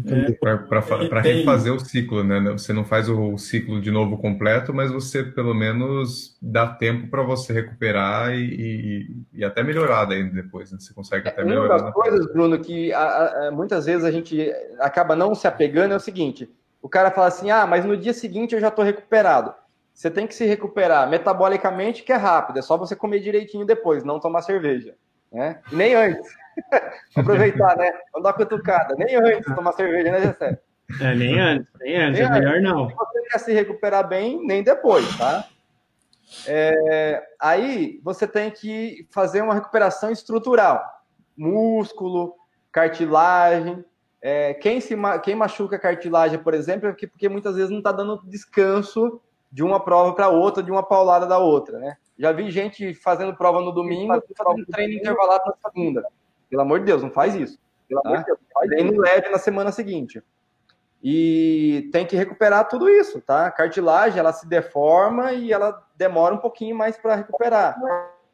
Speaker 2: É, para refazer o ciclo, né? Você não faz o ciclo de novo completo, mas você pelo menos dá tempo para você recuperar e, e, e, até melhorar ainda depois. Né? Você consegue até
Speaker 5: é,
Speaker 2: melhorar.
Speaker 5: Uma das coisas, Bruno, que a, a, muitas vezes a gente acaba não se apegando é o seguinte: o cara fala assim, ah, mas no dia seguinte eu já estou recuperado. Você tem que se recuperar metabolicamente, que é rápido, é só você comer direitinho depois, não tomar cerveja. Né? E nem antes. [LAUGHS] Aproveitar, né? Não dar cutucada. Nem antes de tomar cerveja, né, Jessé?
Speaker 4: É, nem antes, nem antes, nem é melhor não.
Speaker 5: Se você quer se recuperar bem, nem depois, tá? É, aí você tem que fazer uma recuperação estrutural. Músculo, cartilagem. É, quem, se, quem machuca cartilagem, por exemplo, é porque, porque muitas vezes não está dando descanso de uma prova para outra, de uma paulada da outra, né? Já vi gente fazendo prova no domingo e fazendo treino intervalado na segunda. Pelo amor de Deus, não faz isso. Pelo amor de Deus, faz treino leve na semana seguinte. E tem que recuperar tudo isso, tá? A cartilagem, ela se deforma e ela demora um pouquinho mais para recuperar.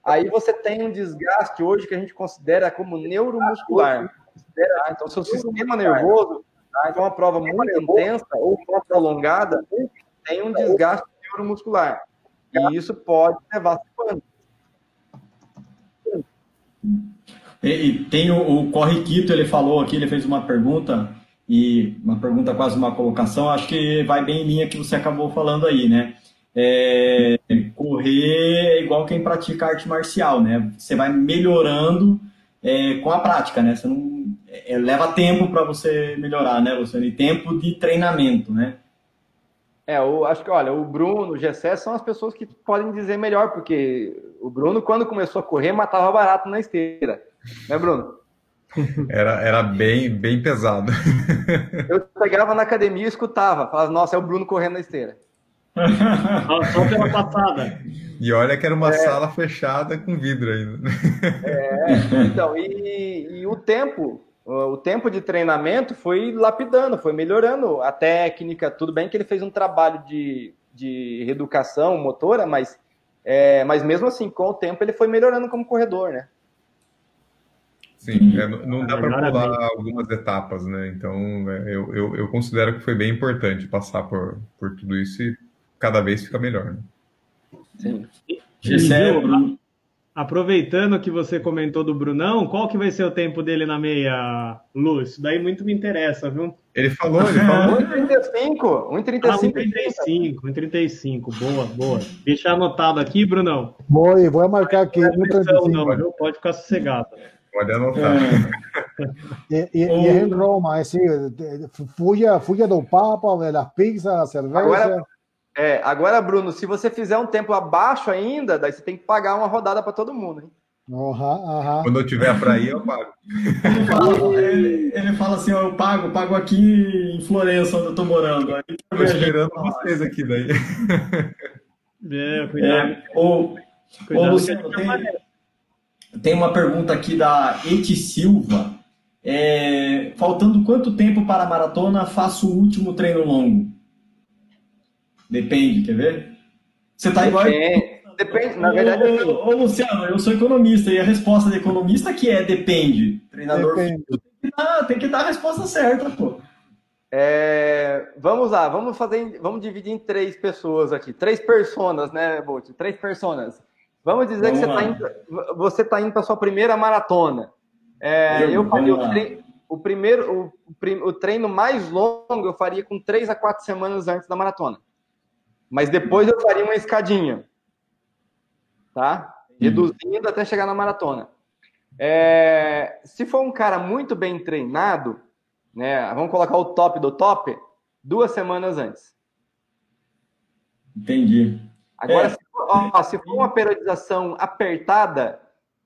Speaker 5: Aí você tem um desgaste hoje que a gente considera como neuromuscular. Tá? Então, seu sistema nervoso, tá? então uma prova muito intensa ou prolongada, tem um desgaste neuromuscular. E isso pode levar a
Speaker 1: tem o, o Corriquito, ele falou aqui, ele fez uma pergunta, e uma pergunta quase uma colocação, acho que vai bem em linha que você acabou falando aí, né? É, correr é igual quem pratica arte marcial, né? Você vai melhorando é, com a prática, né? Você não, é, leva tempo para você melhorar, né, Luciano? E tempo de treinamento, né?
Speaker 5: É, eu acho que, olha, o Bruno, o Gessé são as pessoas que podem dizer melhor, porque o Bruno, quando começou a correr, matava barato na esteira. Né, Bruno?
Speaker 2: Era, era bem, bem pesado.
Speaker 5: Eu chegava na academia e escutava, falava, nossa, é o Bruno correndo na esteira.
Speaker 4: Só pela passada.
Speaker 2: E olha que era uma é... sala fechada com vidro ainda.
Speaker 5: É, então, e, e o tempo, o tempo de treinamento foi lapidando, foi melhorando a técnica. Tudo bem que ele fez um trabalho de, de reeducação motora, mas, é, mas mesmo assim, com o tempo, ele foi melhorando como corredor, né?
Speaker 2: Sim, é, não dá para pular algumas etapas, né? Então, é, eu, eu, eu, considero que foi bem importante passar por, por tudo isso e cada vez fica melhor. Né?
Speaker 4: Sim. Gisele, Aproveitando que você comentou do Brunão, qual que vai ser o tempo dele na meia, Lu? Isso daí muito me interessa, viu?
Speaker 2: Ele falou, ele falou.
Speaker 5: 1,35.
Speaker 4: 1,35. 1,35. Boa, boa. Deixa anotado aqui, Brunão.
Speaker 3: Vou, vou marcar aqui.
Speaker 4: Não, não, viu? Pode ficar sossegado.
Speaker 2: Pode anotar.
Speaker 3: É. E, e, e, em Roma, assim, fuja, fuja do papo, das pizzas, da cerveja.
Speaker 5: Agora, é, agora, Bruno, se você fizer um tempo abaixo ainda, daí você tem que pagar uma rodada para todo mundo, hein?
Speaker 3: Uhum, uhum.
Speaker 2: Quando eu tiver para ir, eu pago.
Speaker 1: Ele fala, [LAUGHS] ele, ele fala, assim: ó, eu pago, pago aqui em Florença, onde eu tô morando.
Speaker 2: Estou esperando vocês aqui daí. [LAUGHS]
Speaker 1: É, cuidado. É, ô, cuidado Luciano, tem, tem uma pergunta aqui da Eti Silva. É, faltando quanto tempo para a maratona faço o último treino longo? Depende, quer ver? Você tá igual.
Speaker 5: Depende, depende na verdade. Ô,
Speaker 1: assim... ô, Luciano, eu sou economista e a resposta de economista que é depende. Treinador depende. Tem, que dar, tem que dar a resposta certa, pô.
Speaker 5: É, vamos lá, vamos fazer, vamos dividir em três pessoas aqui, três personas, né, Bolt? Três personas. Vamos dizer vamos que você está indo, você tá para sua primeira maratona. É, eu, eu faria o treino, o primeiro, o, o treino mais longo eu faria com três a quatro semanas antes da maratona. Mas depois eu faria uma escadinha. Tá? Reduzindo até chegar na maratona. É, se for um cara muito bem treinado, né, vamos colocar o top do top, duas semanas antes.
Speaker 1: Entendi.
Speaker 5: Agora, é. se, ó, se, for, uma periodização apertada,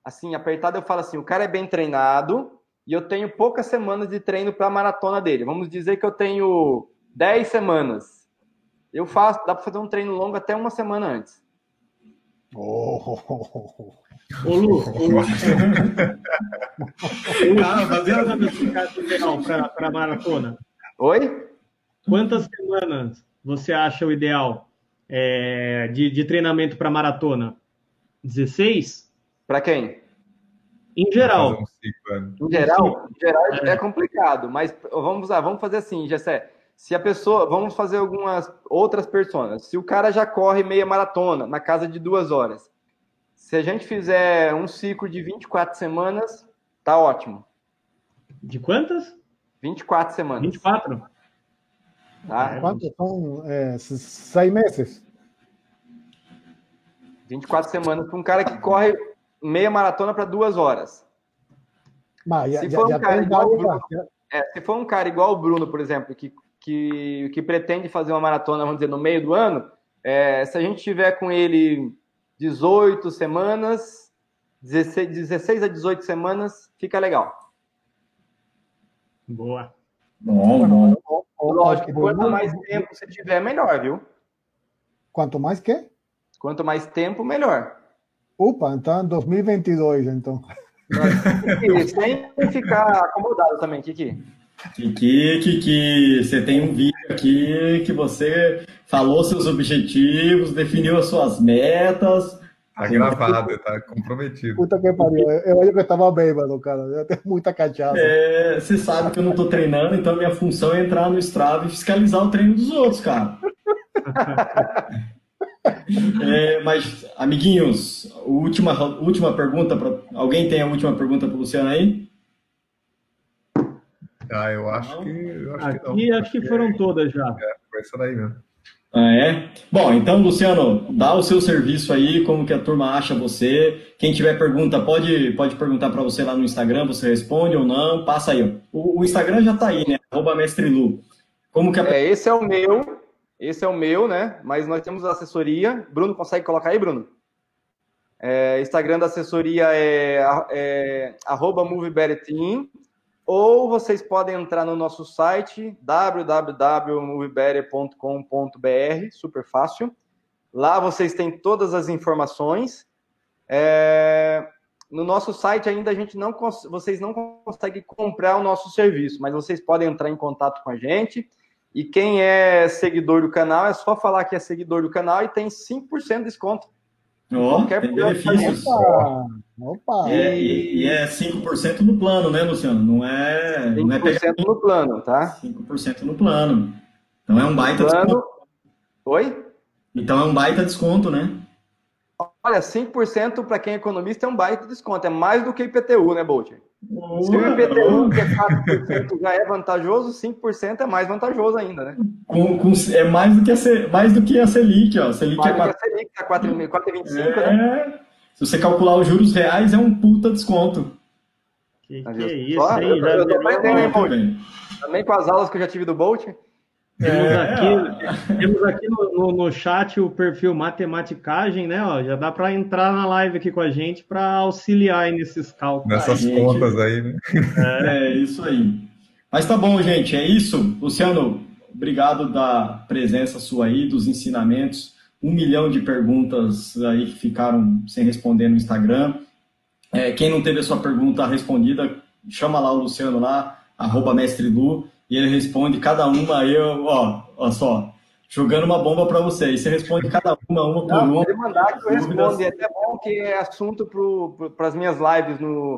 Speaker 5: assim, apertada eu falo assim, o cara é bem treinado e eu tenho poucas semanas de treino para a maratona dele. Vamos dizer que eu tenho 10 semanas eu faço, dá para fazer um treino longo até uma semana antes.
Speaker 4: Oh. [LAUGHS] Ô, Lu, ô, Lu. Cara, fazendo para a maratona.
Speaker 5: Oi?
Speaker 4: Quantas semanas você acha o ideal é, de, de treinamento para maratona? 16?
Speaker 5: Para quem?
Speaker 4: Em geral.
Speaker 5: Um em geral, em geral é. é complicado, mas vamos lá, vamos fazer assim, Gessé. Se a pessoa, vamos fazer algumas outras personas. Se o cara já corre meia maratona, na casa de duas horas, se a gente fizer um ciclo de 24 semanas, tá ótimo.
Speaker 4: De quantas?
Speaker 5: 24 semanas.
Speaker 4: 24?
Speaker 3: Tá? Quantos são? É, seis meses?
Speaker 5: 24 semanas para um cara que corre meia maratona para duas horas.
Speaker 3: Mas, se, já, for um cara igual
Speaker 5: Bruno, é, se for um cara igual o Bruno, por exemplo, que, que, que pretende fazer uma maratona, vamos dizer, no meio do ano, é, se a gente tiver com ele 18 semanas, 16, 16 a 18 semanas, fica legal.
Speaker 4: Boa.
Speaker 5: Bom, bom. Lógico, quanto mais tempo você tiver, melhor, viu?
Speaker 3: Quanto mais que?
Speaker 5: Quanto mais tempo, melhor.
Speaker 3: Opa, então 2022, então.
Speaker 5: sem ficar acomodado também, Kiki.
Speaker 1: Kiki, Kiki, você tem um vídeo aqui que você falou seus objetivos, definiu as suas metas.
Speaker 2: Tá gravado, tá comprometido.
Speaker 3: Puta que pariu. Eu acho que eu tava bêbado, cara. Eu tenho muita cachaça.
Speaker 1: É, você sabe que eu não tô treinando, então minha função é entrar no Strava e fiscalizar o treino dos outros, cara. [LAUGHS] É, mas, amiguinhos, última, última pergunta. Pra, alguém tem a última pergunta para o Luciano aí?
Speaker 2: Ah, eu acho que. Eu acho
Speaker 4: Aqui que não. acho que foram todas já.
Speaker 2: É, foi essa daí mesmo.
Speaker 1: Ah, é? Bom, então, Luciano, dá o seu serviço aí, como que a turma acha você. Quem tiver pergunta, pode, pode perguntar para você lá no Instagram, você responde ou não, passa aí. O, o Instagram já está aí, né? Arroba Mestre Lu.
Speaker 5: Como que a... É, esse é o meu, esse é o meu, né? Mas nós temos a assessoria. Bruno, consegue colocar aí, Bruno? É, Instagram da assessoria é, é arroba. Ou vocês podem entrar no nosso site www.moviebetter.com.br, super fácil. Lá vocês têm todas as informações. É, no nosso site ainda a gente não vocês não conseguem comprar o nosso serviço, mas vocês podem entrar em contato com a gente e quem é seguidor do canal, é só falar que é seguidor do canal e tem 5% de desconto.
Speaker 1: Oh, Qualquer tem benefícios. Opa, opa. É, e, e, é 5% no plano, né, Luciano? Não é. 5% não é
Speaker 5: pegar... no plano, tá?
Speaker 1: 5% no plano. Então é um baita plano... desconto.
Speaker 5: Oi?
Speaker 1: Então é um baita desconto, né?
Speaker 5: Olha, 5% para quem é economista é um baita desconto. É mais do que IPTU, né, Bolt? Se o IPTU, que é 4%, já é vantajoso, 5% é mais vantajoso ainda, né?
Speaker 1: Com, com, é mais do, que a, mais do que a Selic, ó. A Selic
Speaker 5: mais
Speaker 1: é 4...
Speaker 5: do que a Selic, tá 4,25, é... né?
Speaker 1: Se você calcular os juros reais, é um puta desconto.
Speaker 4: Que, que é isso, hein?
Speaker 5: Também com as aulas que eu já tive do Bolt.
Speaker 4: Temos é, aqui, temos aqui no, no, no, chat o perfil Matematicagem, né? Ó, já dá para entrar na live aqui com a gente para auxiliar nesses cálculos.
Speaker 2: Nessas aí, contas aí, né?
Speaker 1: É, é, isso aí. Mas tá bom, gente, é isso. Luciano, obrigado da presença sua aí, dos ensinamentos. Um milhão de perguntas aí que ficaram sem responder no Instagram. É, quem não teve a sua pergunta respondida, chama lá o Luciano lá, arroba mestre Lu e ele responde cada uma aí, ó, ó só, jogando uma bomba para vocês. Você responde cada uma, uma por Não, uma.
Speaker 5: Pode mandar que eu respondo. E é até bom que é assunto para as minhas lives no,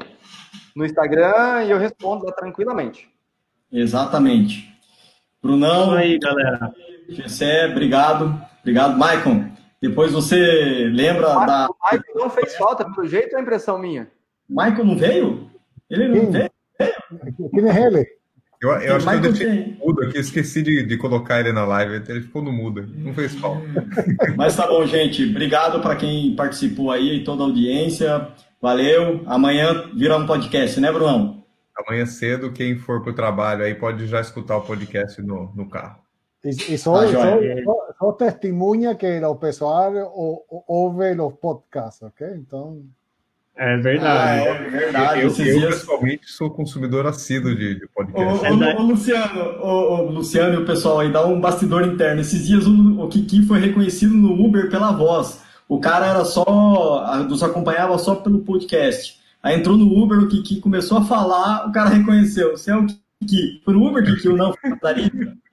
Speaker 5: no Instagram e eu respondo lá tranquilamente.
Speaker 1: Exatamente. Brunão.
Speaker 4: Aí, galera.
Speaker 1: Gessé, obrigado. Obrigado, Maicon. Depois você lembra
Speaker 5: o
Speaker 1: da.
Speaker 5: O Maicon não fez falta, pelo jeito, ou é impressão minha?
Speaker 1: Maicon não veio? Ele não veio?
Speaker 3: Quem é ele?
Speaker 2: Eu, eu acho que eu deixei mudo aqui, esqueci de, de, colocar ele na live, ele ficou no mudo, não fez falta.
Speaker 1: Mas tá bom, gente. Obrigado para quem participou aí, toda a audiência. Valeu. Amanhã vira um podcast, né, Brunão?
Speaker 2: Amanhã cedo, quem for para o trabalho aí pode já escutar o podcast no, no carro.
Speaker 3: E, e só, ah, só, só, só, testemunha que o pessoal ouve os podcasts, ok? Então.
Speaker 4: É verdade.
Speaker 2: Ah, é verdade. Eu, eu, eu pessoalmente sou consumidor assíduo de, de podcast. Ô,
Speaker 1: ô, ô Luciano, ô, ô, Luciano e o pessoal aí, dá um bastidor interno. Esses dias o, o Kiki foi reconhecido no Uber pela voz. O cara era só, nos acompanhava só pelo podcast. Aí entrou no Uber, o Kiki começou a falar, o cara reconheceu. Você é o Kiki. Foi no Uber, Kiki, ou não? Foi na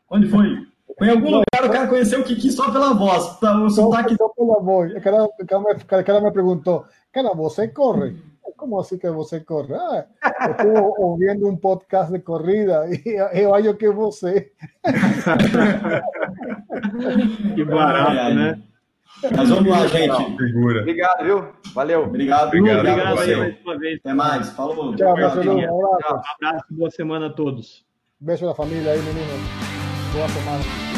Speaker 1: Onde foi? Em algum lugar, o cara conheceu o Kiki só pela voz.
Speaker 3: O só, sotaque... só pela voz. O cara, o cara, me, o cara me perguntou, Cara, você corre. como assim que você corre? Ah, estou ouvindo um podcast de corrida e eu acho que você. [LAUGHS]
Speaker 4: que barato, né?
Speaker 1: Mas vamos lá, gente.
Speaker 5: Figura. Obrigado, viu? Valeu.
Speaker 1: Obrigado.
Speaker 4: Obrigado, obrigado, obrigado mais uma vez.
Speaker 1: Até mais. Falou.
Speaker 3: Tchau, Marcelo. Um abraço.
Speaker 4: Um abraço, boa semana a todos.
Speaker 3: Beijo da família aí, menino. Boa semana.